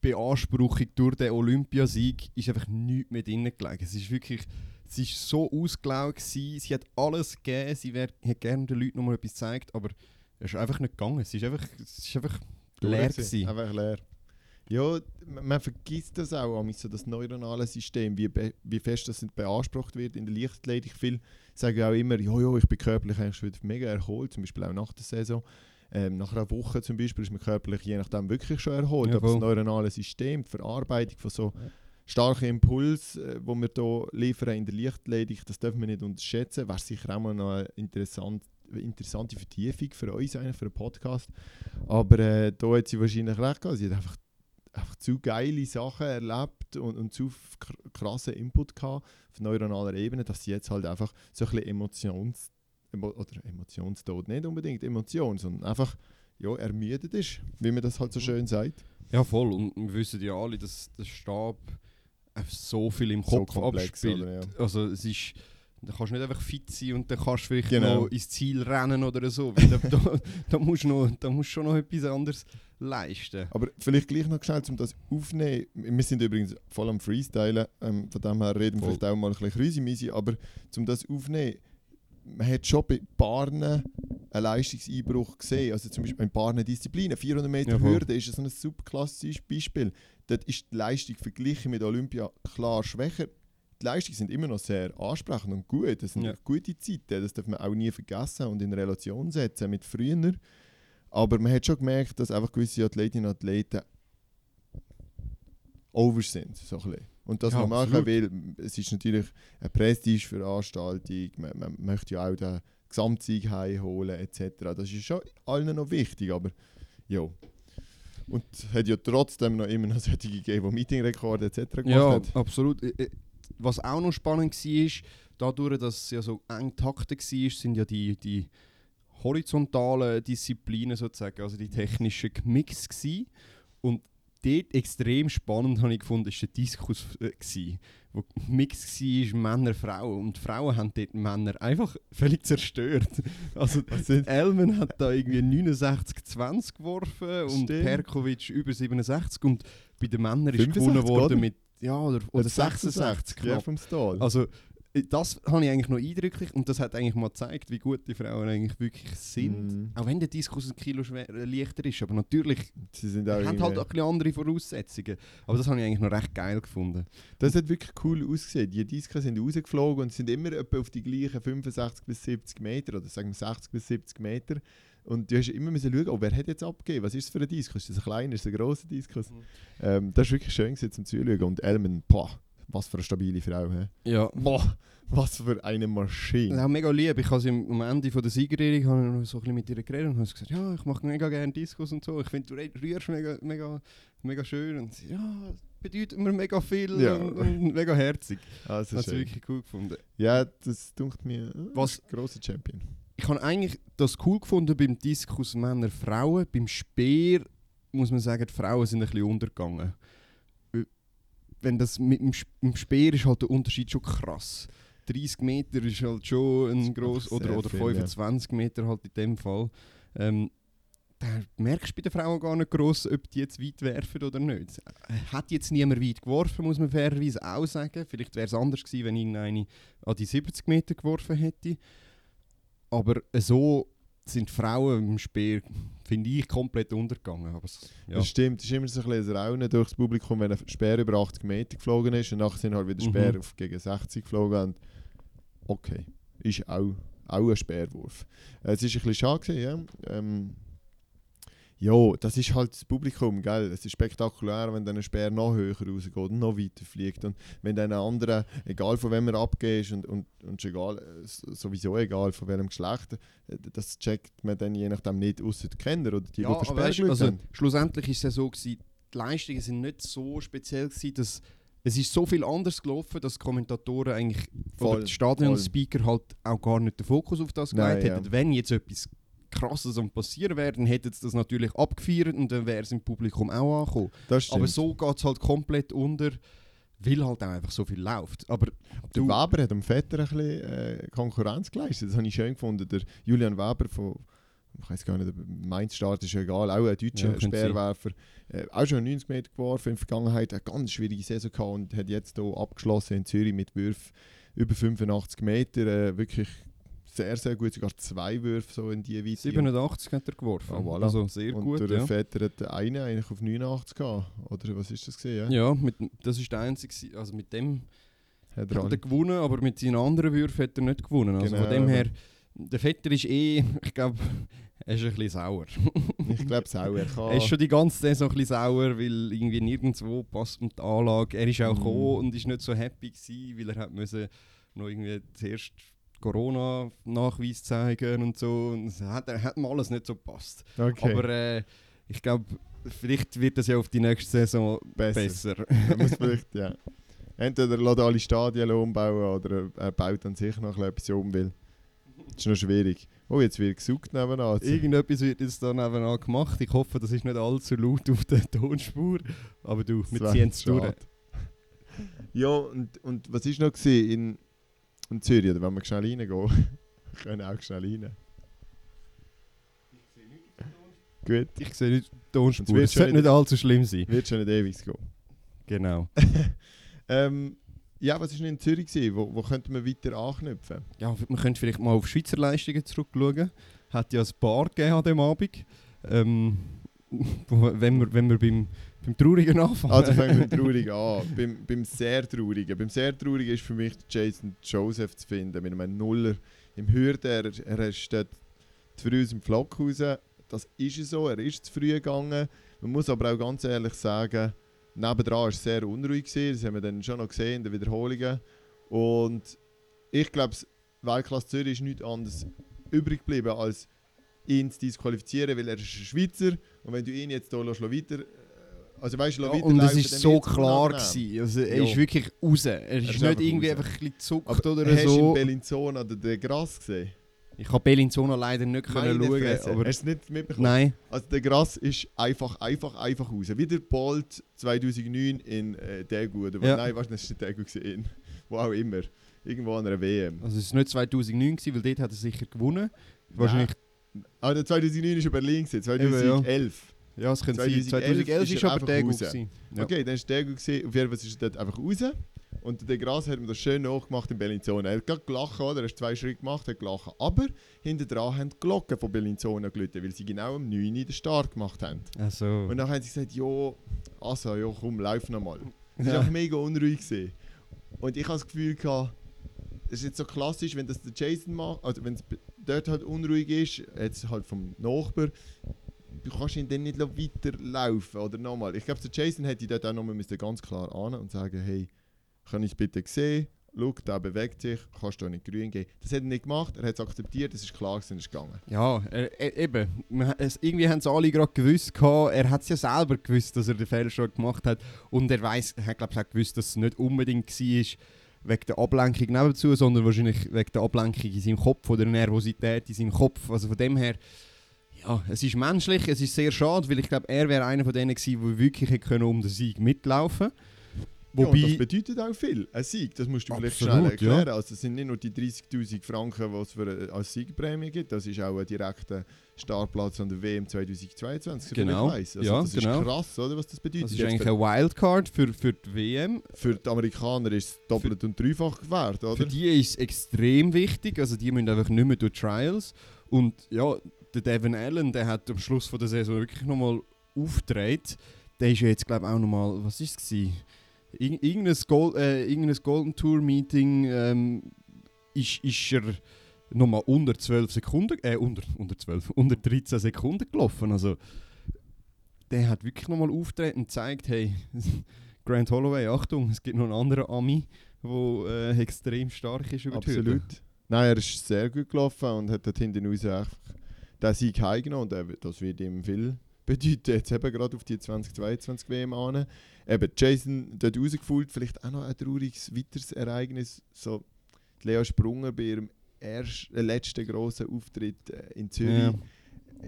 Überbeanspruchung durch den Olympiasieg ist einfach nichts mehr drin gelegen. Es ist wirklich, sie ist so ausgelaugt gewesen, sie hat alles gegeben, sie wär, hat gerne den Leuten nochmal etwas gezeigt, aber es ist einfach nicht gegangen. Es ist einfach, es ist einfach leer gewesen. Einfach leer. Ja, man vergisst das auch, so das neuronale System, wie, wie fest das beansprucht wird in der Leichtathletik. Viele sagen auch immer, ja, ja, ich bin körperlich eigentlich wieder mega erholt, zum Beispiel auch nach der Saison. Ähm, nach einer Woche zum Beispiel ist man körperlich je nachdem wirklich schon erholt. Ja, aber das neuronale System, die Verarbeitung von so starken Impuls, äh, wo wir hier liefern in der Leichtathletik, das dürfen wir nicht unterschätzen. Wäre sicher auch mal noch eine interessant, interessante Vertiefung für uns, eigentlich, für einen Podcast. Aber äh, da hat sie wahrscheinlich recht gehabt. Sie hat einfach, einfach zu geile Sachen erlebt und, und zu krassen Input gehabt auf neuronaler Ebene, dass sie jetzt halt einfach so ein bisschen Emotions... Emo oder Emotionstod, nicht unbedingt Emotion, sondern einfach ja, ermüdet ist, wie man das halt so schön sagt. Ja, voll. Und wir wissen ja alle, dass der Stab einfach so viel im So Kopf komplex, abspielt. oder, ja. Also es ist, da kannst du nicht einfach fit sein und dann kannst du vielleicht Genau. noch ins Ziel rennen oder so. Da, [LAUGHS] da, da, musst du noch, da musst du schon noch etwas anderes leisten. Aber vielleicht gleich noch schnell, um das aufzunehmen. Wir sind übrigens voll am Freestylen, ähm, von dem her reden wir vielleicht auch mal ein bisschen rüsi aber um das aufzunehmen, man hat schon bei Paaren einen Leistungseinbruch gesehen. Also zum Beispiel in Paaren Disziplinen. 400 Meter Ja, voll. Hürde ist so ein super klassisches Beispiel. Dort ist die Leistung verglichen mit Olympia klar schwächer. Die Leistungen sind immer noch sehr ansprechend und gut. Das sind Ja. gute Zeiten. Das darf man auch nie vergessen und in Relation setzen mit früher. Aber man hat schon gemerkt, dass einfach gewisse Athletinnen und Athleten over sind. So ein bisschen. Und das Ja, man machen absolut. will, es ist natürlich eine Prestigeveranstaltung, man, man möchte ja auch den Gesamtsieg heimholen etc. Das ist schon allen noch wichtig, aber ja. Und es hat ja trotzdem noch immer noch [LAUGHS] solche gegeben, die Meetingrekorde etc. gemacht Ja, hat. absolut. Äh, äh, Was auch noch spannend war, dadurch, dass es ja so eng taktet war, sind ja die, die horizontalen Disziplinen sozusagen, also die technischen gemixt gewesen. Und dort extrem spannend habe ich gefunden, war der Diskus, äh, gewesen, wo Mix war, Männer, Frauen. Und Frauen haben dort Männer einfach völlig zerstört. [LAUGHS] Also Elman hat da irgendwie 69-20 geworfen und Stimmt. Perkovic über 67 und bei den Männern ist 65, gewonnen worden mit ja, oder, oder 66 ja, knapp. vom Stahl. Also das habe ich eigentlich noch eindrücklich und das hat eigentlich mal gezeigt, wie gut die Frauen eigentlich wirklich sind. Mhm. Auch wenn der Diskus ein Kilo schwer, äh, leichter ist, aber natürlich Sie sind auch haben halt auch ein andere Voraussetzungen. Aber das habe ich eigentlich noch recht geil gefunden. Das hat wirklich cool ausgesehen. Die Discs sind rausgeflogen und sind immer etwa auf die gleichen 65 bis 70 Meter oder sagen wir 60 bis 70 Meter. Und du hast immer müssen schauen, oh, wer hat jetzt abgegeben? Was ist das für ein Diskus? Ist das ein kleiner, ist das ein grosser Diskus? Mhm. Ähm, das war wirklich schön gewesen, zum Zuschauen. Und Elman, boah, was für eine stabile Frau. He? Ja. Boah, was für eine Maschine. Auch mega lieb. Ich habe sie am Ende von der Siegerehrung habe ich noch so ein bisschen mit ihr geredet und habe gesagt, ja, ich mache mega gerne Diskus und so. Ich finde, du rührst mega, mega, mega schön. Und sie, ja, bedeutet mir mega viel Ja. und, und mega herzig. Also Das schön. wirklich cool gefunden. Ja, das dunkt mir äh, Was- ein grosser Champion. ich habe eigentlich das cool gefunden beim Diskus Männer Frauen. Beim Speer muss man sagen, die Frauen sind ein bisschen untergegangen. Wenn das mit dem, Speer ist halt der Unterschied schon krass. 30 Meter ist halt schon ein sehr oder, oder viel, ja. 25 Meter halt in dem Fall. Ähm, da merkst du bei den Frauen gar nicht gross, ob die jetzt weit werfen oder nicht. Hat jetzt niemand weit geworfen, muss man fairerweise auch sagen. Vielleicht wäre es anders gewesen, wenn irgendeine an die 70 Meter geworfen hätte. Aber so sind Frauen im Speer, finde ich, komplett untergegangen. Aber es- ja. Das stimmt, es ist immer so ein bisschen Raunen durchs Publikum, wenn ein Speer über 80 Meter geflogen ist und nachher sind halt wieder Mhm. Speer auf gegen 60 geflogen. Und okay, ist auch, auch ein Speerwurf. Äh, Es ist ein bisschen schade gewesen, ja. Ähm, ja, das ist halt das Publikum, gell? Es ist spektakulär, wenn dann ein Speer noch höher rausgeht und noch weiter fliegt. Und wenn dann ein anderer, egal von wem er abgeht und, und, und egal, sowieso egal von welchem Geschlecht, das checkt man dann je nachdem nicht, außer die Kenner oder die, ja, die weißt, also, haben. schlussendlich ist es ja so, gewesen, die Leistungen sind nicht so speziell gewesen, dass es ist so viel anders gelaufen, dass die Kommentatoren eigentlich Voll, oder die Stadionspeaker halt auch gar nicht den Fokus auf das Nein, gelegt ja. hätten. Wenn jetzt etwas Krasses am passieren wäre, dann hätten sie das natürlich abgefeiert und dann wäre es im Publikum auch angekommen. Aber so geht es halt komplett unter, weil halt auch einfach so viel läuft. Aber Der Weber hat dem Vetter ein bisschen äh, Konkurrenz geleistet. Das habe ich schön gefunden. Der Julian Weber von, ich weiß gar nicht, Mainz Start ist ja egal, auch ein deutscher Ja, Speerwerfer. Äh, auch schon 90 Meter geworfen in der Vergangenheit, eine ganz schwierige Saison gehabt und hat jetzt hier abgeschlossen in Zürich mit Würfen über 85 Meter. Äh, wirklich sehr, sehr gut, sogar zwei Würfe so in die Weite. 87 hat er geworfen. Ah, voilà. Also sehr und gut. der Ja. Vetter hat einen eigentlich auf 89 gehabt. Oder was ist das gesehen? Ja, mit, das ist der einzige, also mit dem Hat hat er er alle- gewonnen, aber mit seinen anderen Würfen hat er nicht gewonnen. Also Genau, von dem her, der Vetter ist eh, [LAUGHS] ich glaube, er ist ein bisschen sauer. [LAUGHS] ich glaube. Er kann Er ist schon die ganze Saison ein bisschen sauer, weil irgendwie nirgendwo passt mit der Anlage. Er ist auch Mhm. gekommen und ist nicht so happy gewesen, weil er hat müssen noch irgendwie zuerst Corona-Nachweis zeigen und so. Und es hat, hat ihm alles nicht so gepasst. okay. Aber äh, ich glaube, vielleicht wird das ja auf die nächste Saison Besser. besser. Er muss vielleicht, ja. [LAUGHS] Entweder lässt alle Stadien umbauen oder er baut an sich noch etwas um, weil das ist noch schwierig. Oh, jetzt wird gesucht nebenan. Irgendetwas wird jetzt da nebenan gemacht. Ich hoffe, das ist nicht allzu laut auf der Tonspur. Aber du, wir Das ziehen es durch. Ja, und, und was ist noch gewesen in, in Zürich? Oder wenn wir schnell reingehen? [LAUGHS] können auch schnell rein. Gut, Ich sehe nicht die Tonspur. Es schon sollte nicht- nicht allzu schlimm sein. wird schon nicht ewig gehen. Genau. [LAUGHS] Ähm, ja, was war denn in Zürich? Gewesen? Wo, wo könnte man weiter anknüpfen? Ja, man könnte vielleicht mal auf Schweizer Leistungen zurückschauen. Hat ja ein paar gegeben an dem Abend. Ähm, [LAUGHS] wenn, wir, wenn wir beim, beim Traurigen anfangen. Also fangen wir mit [LAUGHS] Traurigen an. Beim, beim sehr Traurigen. Beim sehr Traurigen ist für mich Jason Joseph zu finden, mit einem Nuller im Hürden. Er, er steht zu früh aus dem Flock raus. Das ist so, er ist zu früh gegangen. Man muss aber auch ganz ehrlich sagen, nebendran war es sehr unruhig. Gewesen. Das haben wir dann schon noch gesehen in den Wiederholungen. Und ich glaube, Weltklasse Zürich ist nichts anderes übrig geblieben, als ihn zu disqualifizieren, weil er ist ein Schweizer und wenn du ihn jetzt hier weiter also weißt, du, Ja, und es ist dann so klar gewesen. Also, er Ja. ist wirklich raus. Er ist, ist nicht irgendwie raus. einfach ein bisschen gezuckt Aber oder hast du so. in Bellinzona den, den Gras gesehen? Ich habe Bellinzona leider nicht können Meine schauen, Fresse. aber Hast du nicht mitbekommen? nein. Also der Gras ist einfach, einfach, einfach raus. Wie der Bolt 2009 in äh, Daegu. Oder Ja. Nein, warte, das war nicht Daegu. gewesen, In, wo auch immer. Irgendwo an einer WM. Also es war nicht 2009, gewesen, weil dort hat er sicher gewonnen. Wahrscheinlich, Ah, der 2009 war Berlin, gewesen, Eben, ja. 2011. ja, es könnte sein. 2011 2011 ist er aber der gut. Ja. Okay, dann war Daegu. gewesen. Auf jeden Fall ist er dort einfach raus. Und der Gras hat mir das schön nachgemacht in Bellinzona. Er hat gerade gelacht, oder? Er hat zwei Schritte gemacht, hat gelacht. Aber hinter dran haben die Glocken von Bellinzona gelitten, weil sie genau am 9 Uhr den Start gemacht haben. Also, Und dann haben sie gesagt, ja, also, ja, komm, lauf nochmal. Das war Ja. einfach mega unruhig. Gewesen. Und ich habe das Gefühl, gehabt, das ist jetzt so klassisch, wenn das der Jason macht, also wenn es dort halt unruhig ist, jetzt halt vom Nachbar, du kannst ihn dann nicht weiterlaufen oder nochmal. Ich glaube, der Jason hätte dort auch nochmal ganz klar an und sagen, hey, kann ich es bitte sehen? Schau, der bewegt sich, kannst du auch nicht grün gehen. Das hat er nicht gemacht, er hat es akzeptiert, es ist klar es ist gegangen. Ja, er, eben. Es, irgendwie haben es alle gerade gewusst. Gehabt. Er hat es ja selber gewusst, dass er den Fehler schon gemacht hat. Und er weiß, er hat glaube ich auch gewusst, dass es nicht unbedingt war wegen der Ablenkung nebenzu, sondern wahrscheinlich wegen der Ablenkung in seinem Kopf oder der Nervosität in seinem Kopf. Also von dem her, ja, es ist menschlich, es ist sehr schade, weil ich glaube, er wäre einer von denen gewesen, der wirklich hätte können um den Sieg mitlaufen Wobei, ja, das bedeutet auch viel. Ein Sieg, das musst du vielleicht Absolut, schnell erklären. ja. Also es sind nicht nur die 30'000 Franken, die es für eine, als Siegprämie gibt, das ist auch ein direkter Startplatz an der WM 2022, soviel Genau. Also ja, das genau. ist krass, oder, was das bedeutet. das ist Jetzt eigentlich für, eine Wildcard für, für die WM. für die Amerikaner ist es doppelt und dreifach wert, oder? Für die ist es extrem wichtig, also die müssen einfach nicht mehr durch Trials. Und ja, der Devin Allen, der hat am Schluss von der Saison wirklich nochmal aufgedreht. Der ist ja jetzt, glaube ich, auch nochmal, was ist es? Ir irgendein, Gold, äh, irgendein Golden Tour Meeting ähm, ist, ist er nochmal unter 12 Sekunden, äh, unter, unter 12, [LAUGHS] unter 13 Sekunden gelaufen. Also, der hat wirklich nochmal auftreten und gezeigt, hey, [LAUGHS] Grant Holloway, Achtung, es gibt noch einen anderen Ami, der äh, extrem stark ist über. Absolut. Nein, er ist sehr gut gelaufen und hat dort hinten raus einfach den Sieg heimgenommen und das wird ihm viel bedeuten. Jetzt eben gerade auf die 2022 WM an. Eben Jason dort rausgefühlt, vielleicht auch noch ein trauriges weiteres Ereignis. So, Lea Sprunger bei ihrem ersten, äh, letzten grossen Auftritt äh, in Zürich. Ja.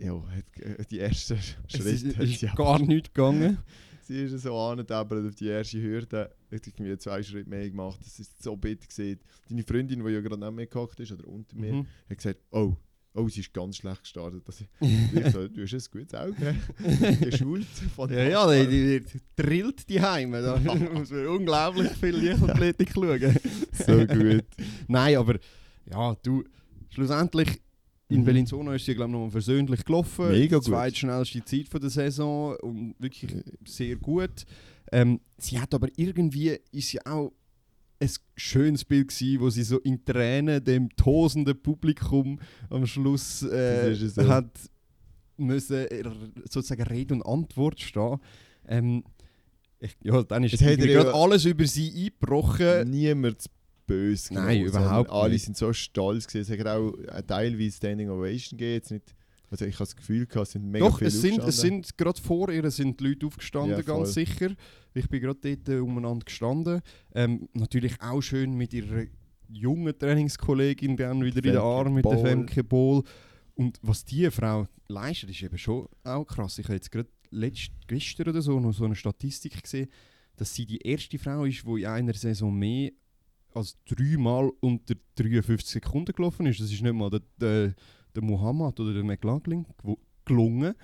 Ja, hat, äh, die ersten Schritte ist, es sie ist gar nicht gegangen. [LAUGHS] Sie ist so angetabert auf die erste Hürde. Ich habe irgendwie zwei Schritte mehr gemacht. Das ist so bitter gesehen. Deine Freundin, die ja gerade neben mir gehockt ist oder unter mir, Mhm. hat gesagt, oh, oh, sie ist ganz schlecht gestartet. Das, [LAUGHS] ich so, du hast ein gutes Auge. Geschult von Ja, ja, die, die, die drillt die Heime. Da [LAUGHS] muss man unglaublich viel Leichtathletik schauen. So gut. [LAUGHS] Nein, aber ja, du, schlussendlich in Mhm. Bellinzona ist sie, glaube ich, nochmal versöhnlich gelaufen. Mega Die gut. zweitschnellste Zeit von der Saison und wirklich sehr gut. Ähm, sie hat aber irgendwie, ist sie auch ein schönes Bild gewesen, wo sie so in Tränen dem tosenden Publikum am Schluss äh, ja. hat müssen er- sozusagen Rede und Antwort stehen. Ähm, ich, ja, dann ist Es hat ja- gerade alles über sie eingebrochen. Niemand böse Nein, genommen, überhaupt Alle nicht. sind so stolz gewesen. Es hat auch teilweise Standing Ovation gegeben. Jetzt nicht, also ich habe das Gefühl, gehabt, es sind mega Doch, viele es sind, es sind gerade vor ihr sind die Leute aufgestanden, Ja, ganz sicher. Ich bin gerade dort äh, umeinander gestanden. Ähm, natürlich auch schön mit ihrer jungen Trainingskollegin dann wieder in den Femke Arm mit der Bohl. Femke Bohl. Und was diese Frau leistet, ist eben schon auch krass. Ich habe jetzt gerade gestern oder so noch so eine Statistik gesehen, dass sie die erste Frau ist, die in einer Saison mehr als dreimal unter 53 Sekunden gelaufen ist. Das ist nicht mal der, der, der Muhammad oder der McLaughlin gelungen.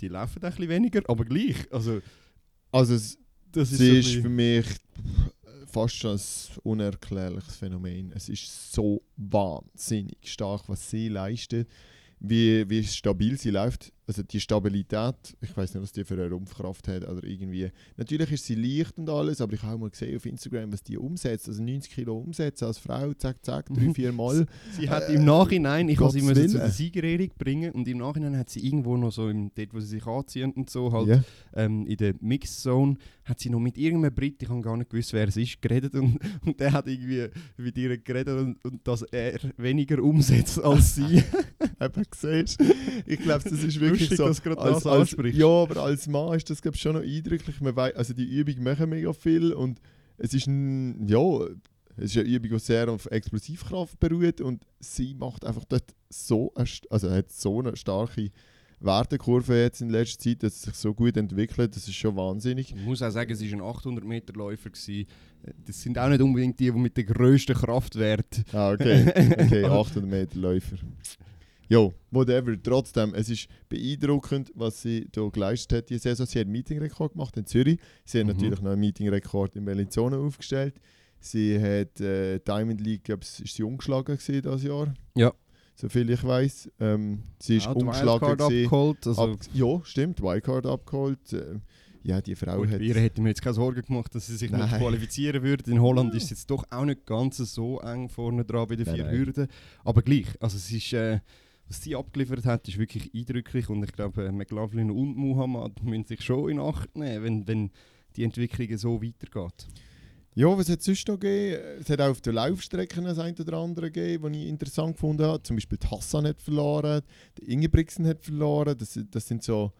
Die laufen ein bisschen weniger, aber gleich. Also, Also es, das ist ist für mich fast schon ein unerklärliches Phänomen. Es ist so wahnsinnig stark, was sie leistet, wie, wie stabil sie läuft. Also die Stabilität, ich weiß nicht, was die für eine Rumpfkraft hat oder irgendwie. Natürlich ist sie leicht und alles, aber ich habe auch mal gesehen auf Instagram, was die umsetzt. Also 90 Kilo umsetzen als Frau, zack, zack, drei, Mhm. vier Mal. Sie hat Äh, im Nachhinein, ich habe sie zu der Siegerehrung bringen und im Nachhinein hat sie irgendwo noch so, im, dort wo sie sich anziehen und so, halt Ja. ähm, in der Mixzone, hat sie noch mit irgendeinem Brit, ich habe gar nicht gewusst, wer es ist, geredet und, und der hat irgendwie mit ihr geredet und, und dass er weniger umsetzt als sie. [LAUGHS] Eben, siehst? Ich glaube, das ist wirklich Lustig, so. dass gerade das als, ansprichst. ja, aber als Mann ist das glaub, ich, schon noch eindrücklich. Man wei- also die Übung machen mega viel und es ist ein, ja, es ist eine Übung, die sehr auf Explosivkraft beruht und sie macht einfach dort so, eine, also hat so eine starke Wertekurve jetzt in letzter Zeit, dass es sich so gut entwickelt, das ist schon wahnsinnig. Ich muss auch sagen, es war ein 800 Meter Läufer. gewesen. Das sind auch nicht unbedingt die, die mit der grössten Kraftwert. Ah, okay. Okay, [LAUGHS] 800 Meter Läufer. Jo, whatever. Trotzdem, es ist beeindruckend, was sie hier geleistet hat. Die Saison, sie hat einen Meetingrekord gemacht in Zürich. Sie hat Mhm. natürlich noch einen Meetingrekord in Bellinzona aufgestellt. Sie hat äh, Diamond League, glaube ich, ist sie ungeschlagen gewesen dieses Jahr. Ja. Soviel ich weiß. Ähm, sie ist Wildcard gewesen. abgeholt. Also, Ab, ja, stimmt. Wildcard abgeholt. Äh, ja, die Frau Gut, hat. ihr hätte mir jetzt keine Sorgen gemacht, dass sie sich nicht Nein. qualifizieren würde. In Holland ist es jetzt doch auch nicht ganz so eng vorne dran bei den Nein, vier nein. Hürden. Aber gleich, also es ist, äh, was sie abgeliefert hat, ist wirklich eindrücklich und ich glaube, äh, McLaughlin und Muhammad müssen sich schon in Acht nehmen, wenn, wenn die Entwicklung so weitergeht. Ja, was hat es sonst noch gegeben? Es hat auch auf den Laufstrecken das ein oder andere gegeben, die ich interessant gefunden habe. Zum Beispiel die Hassan hat verloren, der Ingebrigtsen hat verloren. Das, das sind so,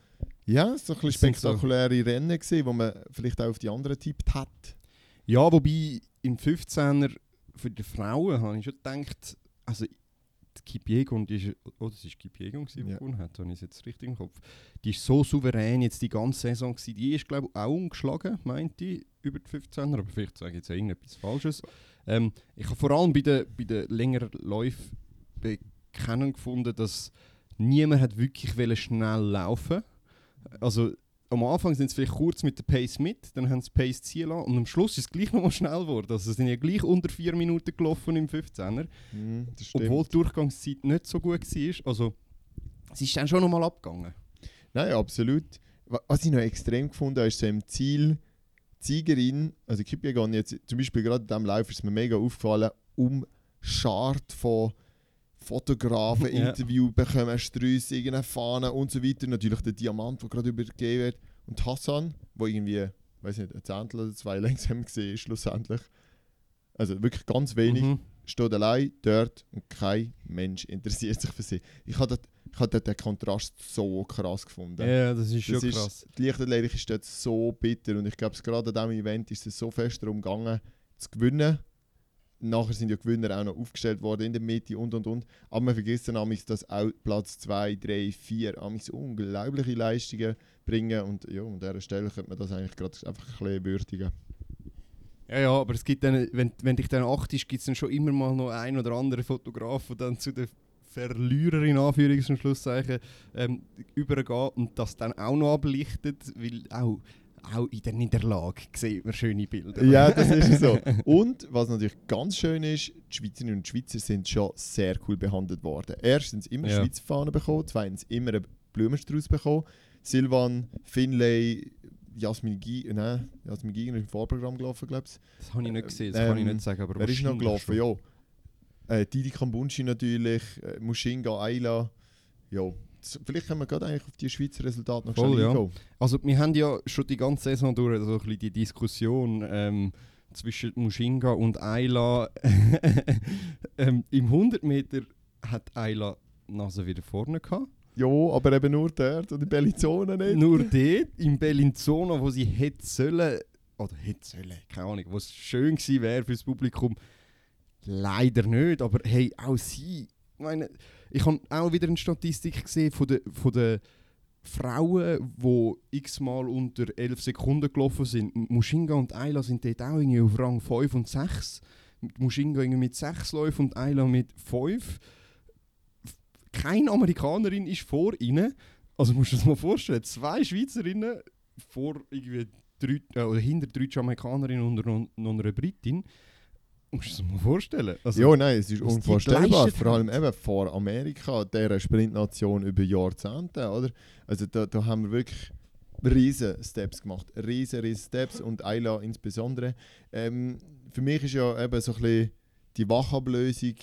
ja, so ein bisschen sind so- spektakuläre Rennen wo man vielleicht auch auf die anderen tippt hat. Ja, wobei im 15er für die Frauen habe ich schon gedacht, also die Kipiegon, die ist, oh das ist Kipiegon, die Ja. gewonnen hat, habe ich jetzt richtig im Kopf. Die ist so souverän jetzt die ganze Saison gewesen. Die ist glaube ich auch ungeschlagen, meinte ich, über die 15er, aber vielleicht sage ich jetzt irgendetwas Falsches. Ähm, ich habe vor allem bei den, bei den längeren Läufen bekennen gefunden, dass niemand hat wirklich schnell laufen Also am Anfang sind sie vielleicht kurz mit der Pace mit, dann haben sie die Pace ziehen lassen und am Schluss ist es gleich nochmal schnell geworden. Also sie sind ja gleich unter 4 Minuten gelaufen im 15er, Hm, das stimmt. obwohl die Durchgangszeit nicht so gut war. Also es ist dann schon nochmal abgegangen. Nein, absolut. Wa- Was ich noch extrem gefunden habe, ist so im Ziel, die Siegerin, also Kipiegon jetzt, zum Beispiel gerade in diesem Lauf ist mir mega aufgefallen, umschart von Fotografen, Ja. Interview bekommen, Strüsse, irgendeine Fahne und so weiter. Natürlich der Diamant, der gerade übergeben wird. Und Hassan, wo irgendwie, weiß nicht, ein Zehntel oder zwei [LAUGHS] langsam gesehen ist, schlussendlich. Also wirklich ganz wenig Mhm. steht allein dort und kein Mensch interessiert sich für sie. Ich habe ich habe den Kontrast so krass gefunden. Ja, das ist schon Das ist- krass. Die Leichtathletik ist dort so bitter und ich glaube, gerade an diesem Event ist es so fest darum gegangen, zu gewinnen. Nachher sind ja Gewinner auch noch aufgestellt worden in der Mitte und und und. Aber man vergisst dann amigs, dass auch Platz 2, 3, 4 amigs unglaubliche Leistungen bringen und ja, an dieser Stelle könnte man das eigentlich gerade einfach ein bisschen würdigen. Ja, ja, aber es gibt dann, wenn, wenn dich dann achtest, gibt es dann schon immer mal noch ein oder andere Fotograf, der dann zu den Verlierer in Anführungs- und Schlusszeichen ähm, übergeht und das dann auch noch ablichtet, weil auch, auch in der Niederlage sieht man schöne Bilder. Ja, [LAUGHS] das ist so. Und was natürlich ganz schön ist, die Schweizerinnen und Schweizer sind schon sehr cool behandelt worden. Erstens immer Ja. Schweizer Fahnen bekommen, zweitens immer einen Blumenstrauß bekommen. Silvan, Finlay, Jasmin Giger, nein, Jasmin Giger ist im Vorprogramm gelaufen, glaube ich. Das habe ich nicht gesehen, das kann ich Ähm, nicht sagen. Aber Wer ist noch gelaufen? Ja. Äh, Didi Kambunchi natürlich, äh, Mushinga, Ayla. Ja. Vielleicht können wir gerade eigentlich auf die Schweizer Resultate noch Voll, ja. Also wir haben ja schon die ganze Saison durch so ein bisschen die Diskussion ähm, zwischen Mushinga und Ayla. [LAUGHS] ähm, Im 100 Meter hat Ayla die Nase wieder vorne gehabt. Ja, aber eben nur dort und in Bellizona nicht. Nur dort, im Bellinzona, wo sie hätte sollen, oder hätte sollen, keine Ahnung, wo es schön gewesen wäre fürs Publikum, leider nicht. Aber hey, auch sie, ich meine, ich habe auch wieder eine Statistik gesehen von den von der Frauen, die x-mal unter 11 Sekunden gelaufen sind. Mushinga und Ayla sind dort auch irgendwie auf Rang 5 und 6. Mushinga mit 6 Läufen und Ayla mit 5. Keine Amerikanerin ist vor ihnen. Also musst du dir das mal vorstellen, zwei Schweizerinnen vor irgendwie drei, äh, hinter drei Jamaikanerinnen und noch noch einer Britin. Musst du dir das mal vorstellen. Also, ja, nein, es ist unvorstellbar. Vor allem eben vor Amerika, dieser Sprintnation über Jahrzehnte, oder? Also da, da haben wir wirklich riesen Steps gemacht. Riesen, riesen Steps und Ayla insbesondere. Ähm, für mich ist ja eben so ein bisschen die Wachablösung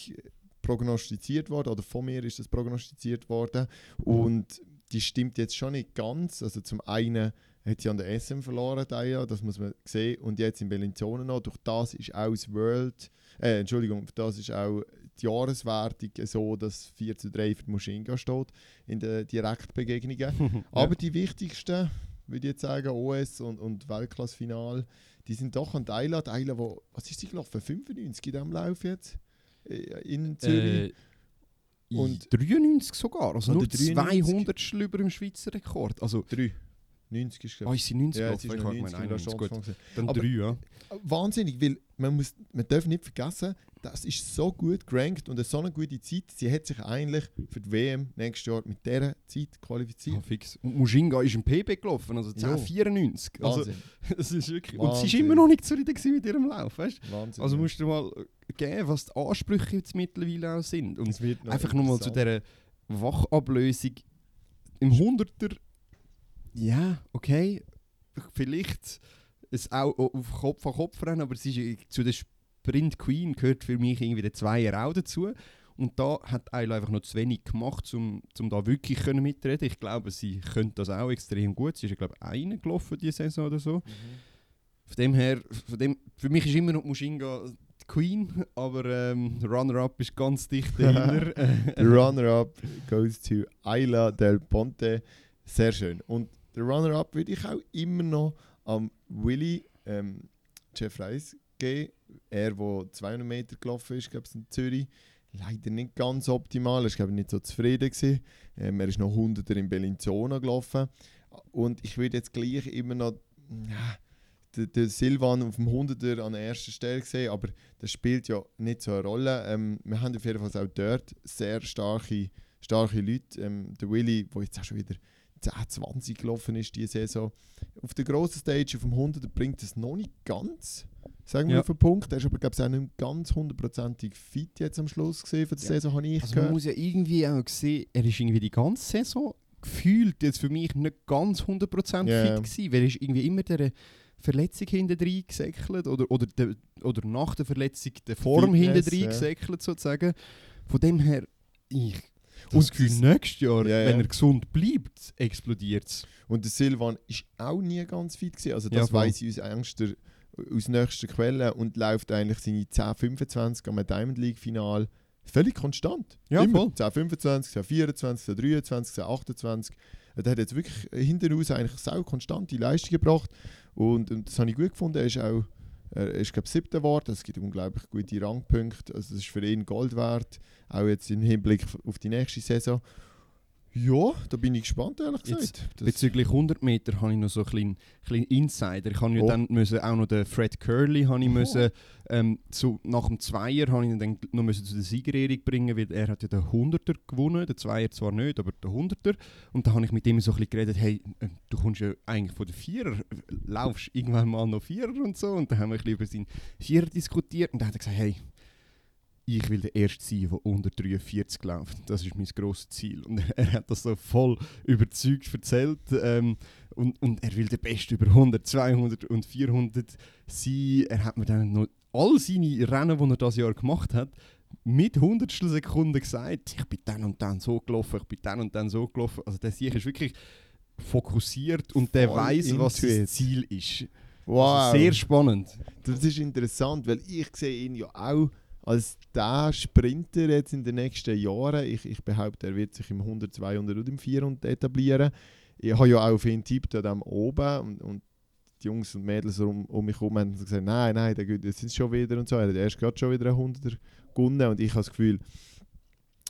prognostiziert worden, oder von mir ist das prognostiziert worden. Und die stimmt jetzt schon nicht ganz. Also zum einen hat sie an der SM verloren, die Ayla, das muss man sehen. Und jetzt in Bellinzona noch. Durch das ist auch das World äh, Entschuldigung, das ist auch die Jahreswertung so, dass 4 zu 3 für die Mushinga steht in den Direktbegegnungen. [LAUGHS] Aber die wichtigsten, würde ich jetzt sagen, OS und, und Weltklasse-Final, die sind doch an die Ayla, wo, was ist sie gelaufen, 95 in diesem Lauf jetzt? Äh, In Zürich? Äh, Und- und 93 sogar, also nur 93. 200 über dem Schweizer Rekord. Also, 3. 90 ist ah, ist sie 90 Ja, gelaufen? es ist Ich noch habe 90 gemeint weil da schon 91, gut. Dann Aber- 3, ja. Wahnsinnig, weil man, muss, man darf nicht vergessen, das ist so gut gerankt und eine so eine gute Zeit. Sie hat sich eigentlich für die WM nächstes Jahr mit dieser Zeit qualifiziert. Ah, fix. Und Mushinga ist im PB gelaufen, also Ja. 1094. Also, Wahnsinn. [LAUGHS] das ist wirklich... Und sie ist Wahnsinn. immer noch nicht zufrieden mit ihrem Lauf, weißt Wahnsinn. Also ja. musst du mal geben, was die Ansprüche jetzt mittlerweile auch sind. Und Es wird noch einfach nochmal zu dieser Wachablösung im 100er. Ja, okay. Vielleicht es auch auf Kopf an Kopf rennen, aber ist, äh, zu der Sprint Queen gehört für mich irgendwie der Zweier auch dazu. Und da hat Ayla einfach noch zu wenig gemacht, um, um da wirklich können mitreden. Ich glaube, sie könnte das auch extrem gut. Sie ist, ja, glaube ich, eine gelaufen diese Saison oder so. Mhm. Von dem her, von dem, für mich ist immer noch Mushinga die Queen, aber ähm, Runner-Up ist ganz dicht dahinter. [LAUGHS] Runner-up goes to Ayla del Ponte. Sehr schön. Und der Runner-up würde ich auch immer noch am Willy ähm, Jeff Reis geben. Er, der 200 Meter gelaufen ist, glaube ich, in Zürich. Leider nicht ganz optimal. Er war nicht so zufrieden. Ähm, er ist noch 100er in Bellinzona gelaufen. Und ich würde jetzt gleich immer noch ja, den, den Silvan auf dem 100er an der ersten Stelle sehen, aber das spielt ja nicht so eine Rolle. Ähm, wir haben auf jeden Fall auch dort sehr starke, starke Leute. Ähm, der Willy, der jetzt auch schon wieder 10, 20 gelaufen ist diese Saison. Auf der grossen Stage, auf dem 100er, bringt es noch nicht ganz. Sagen wir Ja. auf den Punkt. Er ist aber, glaube ich, auch nicht ganz hundertprozentig fit jetzt am Schluss gesehen für die Ja. Saison, habe ich Also man gehört. muss ja irgendwie auch sehen, er ist irgendwie die ganze Saison gefühlt jetzt für mich nicht ganz 100% Ja. fit gewesen, weil er ist irgendwie immer der Verletzung hinten drin gesäckelt oder, oder, der, oder nach der Verletzung der Form Fitness, hinten drin ja. gesäckelt sozusagen. Von dem her, ich das Gefühl, das- nächstes Jahr, Ja, wenn ja. er gesund bleibt, explodiert es. Und der Silvan ist auch nie ganz fit gewesen. Also Ja, das voll. weiss ich aus engster, aus nächster Quelle und läuft eigentlich seine 10-25 am Diamond League Final völlig konstant. Ja, Immer. voll. 10-25, 10-24, 10-23, 10-28. Der hat jetzt wirklich hinten raus eigentlich sau konstante Leistung gebracht und, und das habe ich gut gefunden. Er ist auch er ist glaube siebter geworden. Es gibt unglaublich gute Rangpunkte. Also das ist für ihn Gold wert. Auch jetzt im Hinblick auf die nächste Saison. Ja, da bin ich gespannt, ehrlich Jetzt gesagt. Das- Bezüglich 100 Meter habe ich noch so ein kleinen kleinen Insider. Ich habe ja Oh. dann müssen auch noch den Fred Curley habe ich Oh. müssen, ähm, zu, nach dem Zweier habe ich ihn dann noch müssen zu der Siegerehrung bringen, weil er hat ja den 100er gewonnen, den Zweier zwar nicht, aber den 100er. Und da habe ich mit ihm so ein bisschen geredet, hey, äh, du kommst ja eigentlich von den Vierer, laufst irgendwann mal noch Vierer und so. Und dann haben wir ein bisschen über seinen Vierer diskutiert und dann hat er gesagt, hey, ich will der Erste sein, der unter 43 läuft. Das ist mein grosses Ziel. Und er hat das so voll überzeugt erzählt. Ähm, und, und er will der Beste über 100, 200 und 400 sein. Er hat mir dann noch all seine Rennen, die er das Jahr gemacht hat, mit hundertstel Sekunden gesagt, ich bin dann und dann so gelaufen, ich bin dann und dann so gelaufen. Also der Sieg ist wirklich fokussiert und der weiß, was sein. Ziel ist. wow. Also sehr spannend. Das ist interessant, weil ich sehe ihn ja auch als der Sprinter jetzt in den nächsten Jahren. Ich, ich behaupte, er wird sich im 100, 200 und im 400 etablieren. Ich habe ja auch auf ihn tippt am oben und, und die Jungs und Mädels um, um mich herum haben gesagt, nein, nein, der geht jetzt schon wieder und so. Er hat erst gerade schon wieder einen 100er gewonnen und ich habe das Gefühl,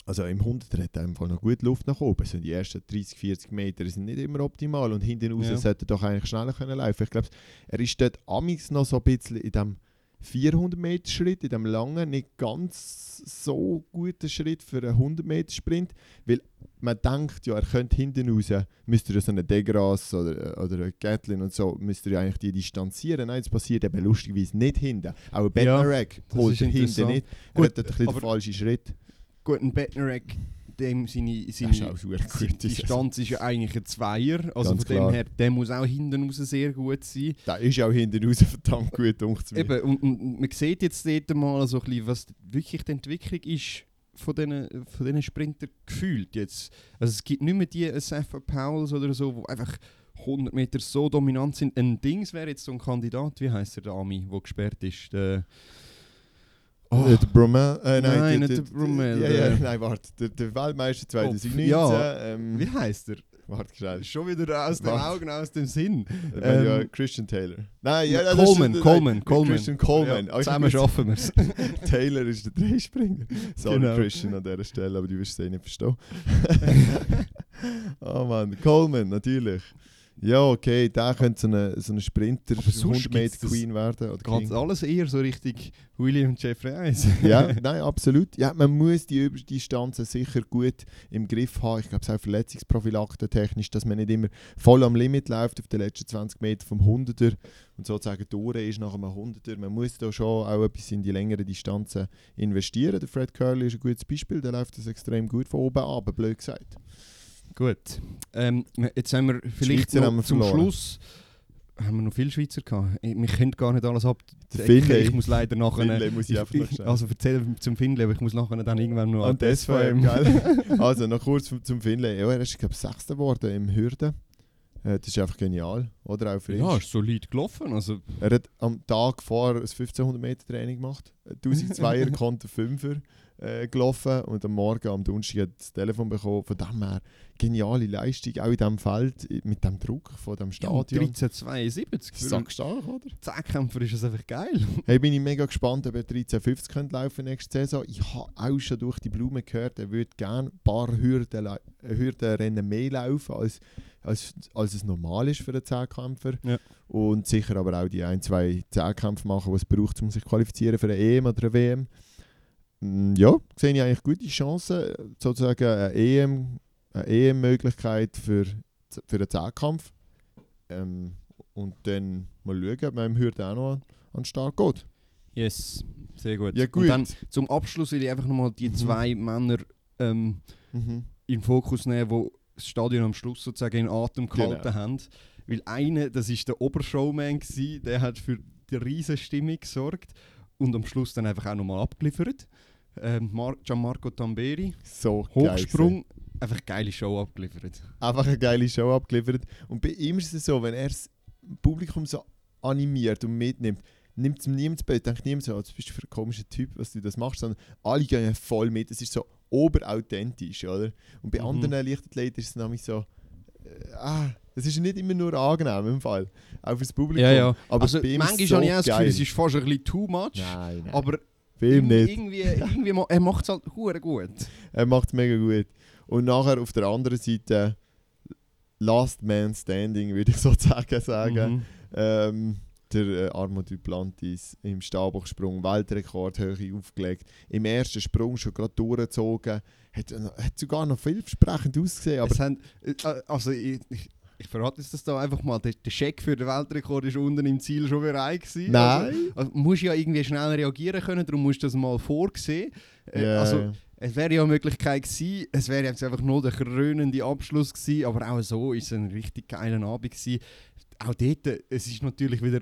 also im 100er hat er einfach noch gut Luft nach oben. Also die ersten 30, 40 Meter sind nicht immer optimal und hinten raus Ja. sollte er doch eigentlich schneller können laufen. Ich glaube, er ist dort amix noch so ein bisschen in dem 400 Meter Schritt, in dem langen, nicht ganz so guten Schritt für einen 100 Meter Sprint, weil man denkt ja, er könnte hinten raus, müsste er so eine Degras oder, oder eine Gatlin und so, müsste er eigentlich die distanzieren. Nein, das passiert eben lustigerweise nicht hinten. Auch ein Ja, Bednarek das holt er hinten nicht. Er Gut, hat ein bisschen den falschen Schritt. Gut, ein Bettnerek, dem seine, seine, seine gut. Saison. Distanz ist ja eigentlich ein Zweier. Also Ganz von dem klar. her, der muss auch hinten raus sehr gut sein. Der ist auch hinten raus verdammt gut, denkt. Eben, und, und, man sieht jetzt dort mal so ein bisschen, was wirklich die Entwicklung ist von diesen, von diesen Sprinter gefühlt jetzt. Also es gibt nicht mehr die Safa Powells oder so, die einfach 100 Meter so dominant sind. Ein Dings wäre jetzt so ein Kandidat, wie heißt der, der Ami, der gesperrt ist? Der, Oh. Äh, der Bromel, äh, nein, Nein, nicht der Bromel, Ja, ja, der- nein, warte, der, der Weltmeister 2019. Ja, ähm, wie heißt er? Warte schnell. Schon wieder aus den. Augen, aus dem Sinn. Ähm, ja, Christian Taylor. Nein, ja, das ist- Coleman, nein, Coleman, Coleman. Christian Coleman. Ja, zusammen schaffen wir es. [LAUGHS] Taylor ist der Dreispringer. Sorry, Genau. Christian, an dieser Stelle, aber du wirst es eh nicht verstehen. [LAUGHS] oh Mann, Coleman, natürlich. Ja, okay, der könnte so eine, so eine Sprinter, Aber sonst 100 Meter gibt's das Queen werden. Oder King. alles eher so richtig William Jeffrey 1. [LAUGHS] Ja, [LAUGHS] nein, absolut. Ja, man muss die Überdistanzen sicher gut im Griff haben. Ich glaube, es ist auch Verletzungsprophylakte technisch, dass man nicht immer voll am Limit läuft auf den letzten 20 Meter vom 100er und sozusagen durch ist nach einem 100er. Man muss da schon auch etwas in die längeren Distanzen investieren. Der Fred Curley ist ein gutes Beispiel, der läuft das extrem gut von oben ab, blöd gesagt. Gut. Ähm, jetzt haben wir vielleicht Schweizer haben noch wir zum. Schluss haben wir noch viele Schweizer gehabt. Ich- Wir können gar nicht alles ab. Finlay. Ich muss leider nachher... Finlay muss ich einfach noch also erzähl zum Finlay, aber ich muss nachher dann irgendwann noch An die SVM, gell? [LAUGHS] also, noch kurz zum, Finlay. Ja, er ist, glaube ich, Sechster geworden im Hürden. Äh, das ist einfach genial, oder? Auch für ihn. Ja, ist solid gelaufen. Also, Er hat am Tag vor ein 1500 Meter Training gemacht, 1200 Konter 5er äh, gelaufen und am Morgen am Donnerstag hat er das Telefon bekommen. Von dem her geniale Leistung, auch in diesem Feld, mit dem Druck von dem ja, Stadion. 1372. Für einen Sackstark, oder? Zehnkämpfer ist das einfach geil. Hey, bin ich mega gespannt, ob er 1350 könnte laufen nächste Saison. Ich habe auch schon durch die Blume gehört, er würde gerne ein paar Hürden, Hürdenrennen mehr laufen, als, als, als es normal ist für einen Zehnkämpfer. Ja. Und sicher aber auch die ein, zwei Zehnkämpfe machen, die es braucht, um sich qualifizieren für eine EM oder eine WM. Mm, Ja, sehe ich eigentlich gute Chancen, sozusagen eine EM, eine EM-Möglichkeit für, für einen Zehnkampf. Ähm, und dann mal schauen, ob man im Hürden auch noch an, an den Start geht. Yes, sehr gut. Ja, gut. Und dann zum Abschluss will ich einfach nochmal die Mhm. zwei Männer ähm, Mhm. in den Fokus nehmen, die das Stadion am Schluss sozusagen in Atem gehalten Genau. haben. Weil einer, das ist der Obershowman gsi, der hat für die riesen Stimmung gesorgt und am Schluss dann einfach auch nochmal abgeliefert. Ähm, Mar Gianmarco Tamberi, So geil Hochsprung, einfach geile Show abgeliefert. Einfach eine geile Show abgeliefert. Und bei ihm ist es so, wenn er das Publikum so animiert und mitnimmt, nimmt es ihm niemand bei. Denkt niemand so, oh, das bist du für ein komischer Typ, was du das machst, sondern alle gehen voll mit. Es ist so oberauthentisch, oder? Und bei Mhm. anderen Leichtathleten ist es nämlich so, äh, ah, es ist nicht immer nur angenehm im Fall. Auch fürs Publikum. Ja, ja. Aber also manchmal ist es so habe ich auch das Gefühl, geil. es ist fast ein bisschen too much. Nein, nein. Aber bei ihm nicht. irgendwie, irgendwie, ma- er macht es halt gut. Er macht es mega gut. Und nachher auf der anderen Seite Last Man Standing, würde ich [LAUGHS] sozusagen sagen. Mhm. Ähm, der äh, Armand Duplantis im Stabhochsprung Weltrekordhöhe aufgelegt. Im ersten Sprung schon gerade durchgezogen. Hat, äh, hat sogar noch vielversprechend ausgesehen. Aber haben, äh, also ich, ich, ich verrate jetzt das da einfach mal. Der, der Scheck für den Weltrekord ist unten im Ziel schon bereit gewesen. nein. Also, also, musst ja irgendwie schnell reagieren können, darum musst du das mal vorsehen. Äh, Ja, also, es wäre ja eine Möglichkeit gewesen, es wäre jetzt einfach nur der krönende Abschluss gewesen, aber auch so ist es ein richtig geiler Abend gewesen. Auch dort, äh, es ist natürlich wieder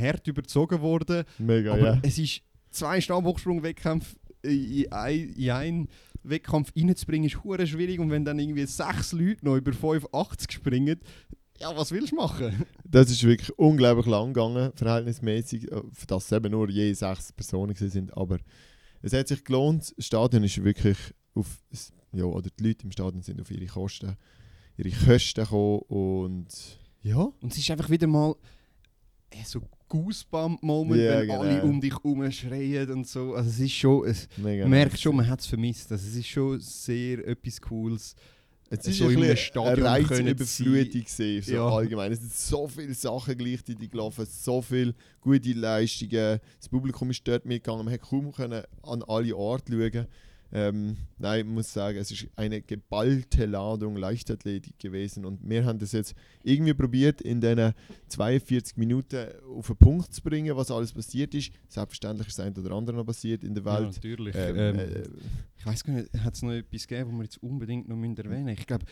hart überzogen worden, mega, aber ja. es ist zwei Stabhochsprung-Wettkämpfe in ein- in einen Wettkampf reinzubringen, ist hure schwierig. Und wenn dann irgendwie sechs Leute noch über 85 springen, ja, was willst du machen? Das ist wirklich unglaublich lang gegangen, verhältnismäßig, äh, für das es eben nur je sechs Personen sind. Aber es hat sich gelohnt. Das Stadion ist wirklich auf, ja, oder die Leute im Stadion sind auf ihre Kosten, ihre Kosten gekommen und ja. Und es ist einfach wieder mal so Goosebump-Moment, Ja, wenn alle genau. um dich herum schreien und so. Also es ist schon, es, Mega man merkt nice. schon, man hat es vermisst. Also es ist schon sehr etwas Cooles. Es so ist in ein einem bisschen Stadion eine können Reizüberflutung gewesen, so Ja. allgemein. Es sind so viele Sachen gleichzeitig gelaufen, so viele gute Leistungen. Das Publikum ist dort mitgegangen, man konnte kaum können an alle Orte schauen. Ähm, nein, ich muss sagen, es ist eine geballte Ladung Leichtathletik gewesen und wir haben das jetzt irgendwie probiert, in diesen 42 Minuten auf den Punkt zu bringen, was alles passiert ist. Selbstverständlich ist das eine oder andere noch passiert in der Ja, Welt. natürlich. Ähm, Ähm, äh, Ich weiß gar nicht, hat es noch etwas gegeben, was wir jetzt unbedingt noch erwähnen müssen? Ich glaube,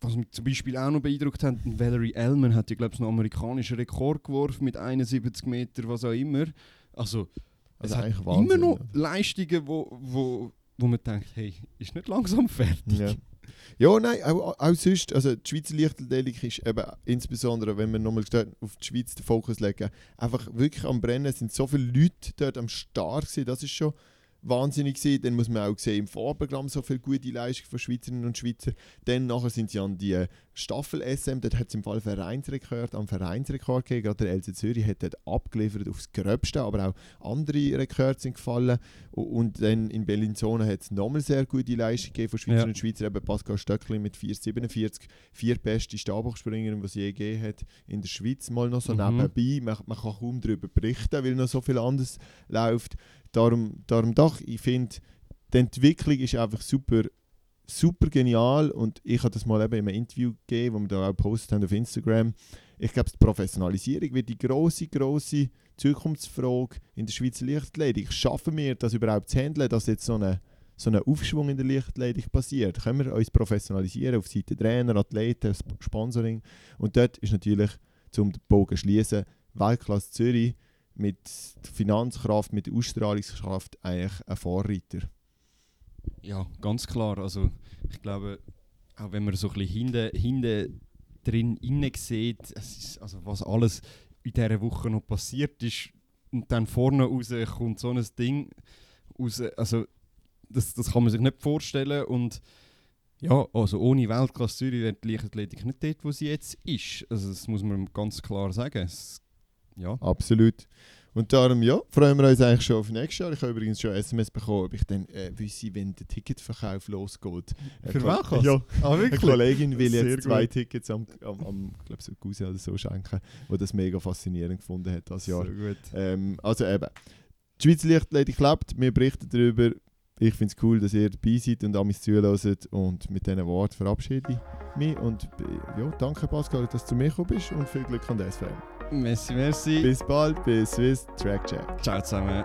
was mich zum Beispiel auch noch beeindruckt hat, Valerie Ellman hat ja, glaube ich, einen amerikanischen Rekord geworfen mit 71 Meter, was auch immer. Also, es Also hat eigentlich immer Wahnsinn, noch ja. Leistungen, wo, wo, wo man denkt, hey, ist nicht langsam fertig. Ja. Ja, nein, auch, auch sonst, also die Schweizer Leichtathletik ist eben insbesondere, wenn wir nochmal auf die Schweiz den Fokus legen, einfach wirklich am Brennen, sind so viele Leute dort am Start gewesen, das ist schon wahnsinnig gewesen. Dann muss man auch sehen, im Vorprogramm so viele gute Leistungen von Schweizerinnen und Schweizer. Dann nachher sind sie an die Staffel-SM, dort hat es im Fall Vereinsrekord am Vereinsrekord gegeben. Gerade der LC Zürich hat dort abgeliefert aufs Gröbste, aber auch andere Rekorde sind gefallen. Und dann in Bellinzona hat es nochmal sehr gute Leistung gegeben von Schweizer Ja. und Schweizer. Eben Pascal Stöckli mit 4,47, vier beste Stabhochspringerin, die es je gegeben hat in der Schweiz. Mal noch so Mhm. nebenbei. Man, man kann kaum darüber berichten, weil noch so viel anderes läuft. Darum, darum doch, ich finde, die Entwicklung ist einfach super super genial und ich habe das mal eben in einem Interview gegeben, wo wir da auch gepostet haben auf Instagram. Ich glaube, die Professionalisierung wird die große, große Zukunftsfrage in der Schweizer Lichtathletik. Schaffen wir das überhaupt zu handeln, dass jetzt so eine so ein Aufschwung in der Lichtathletik passiert? Können wir uns professionalisieren auf Seite Trainer, Athleten, Sp- Sponsoring? Und dort ist natürlich, zum Bogen schließen, Weltklasse Zürich mit Finanzkraft, mit Ausstrahlungskraft eigentlich ein Vorreiter. Ja, ganz klar. Also ich glaube, auch wenn man so ein bisschen hinten, hinten drin inne sieht, ist, also was alles in dieser Woche noch passiert ist und dann vorne raus kommt so ein Ding raus, also das, das kann man sich nicht vorstellen und ja, also ohne Weltklasse Zürich wäre die Leichtathletik nicht dort, wo sie jetzt ist. Also das muss man ganz klar sagen. Es, ja. Absolut. Und darum, ja, freuen wir uns eigentlich schon auf nächstes Jahr. Ich habe übrigens schon SMS bekommen, ob ich dann äh, wisse, wenn der Ticketverkauf losgeht. Eine Für welches? Ja, Ah, eine Kollegin will jetzt zwei gut. Tickets am, am, am glaube so Cousin oder so schenken, die das mega faszinierend gefunden hat das Jahr. So gut. Ähm, also eben, die Schweizer Lichtathletik klappt, wir berichten darüber. Ich finde es cool, dass ihr dabei seid und an mich zuhört. Und mit diesen Worten verabschiede ich mich. Und äh, ja, danke Pascal, dass du zu mir gekommen bist und viel Glück an der SVM. Merci, merci. Bis bald, bis Swiss Track Check. Ciao zusammen.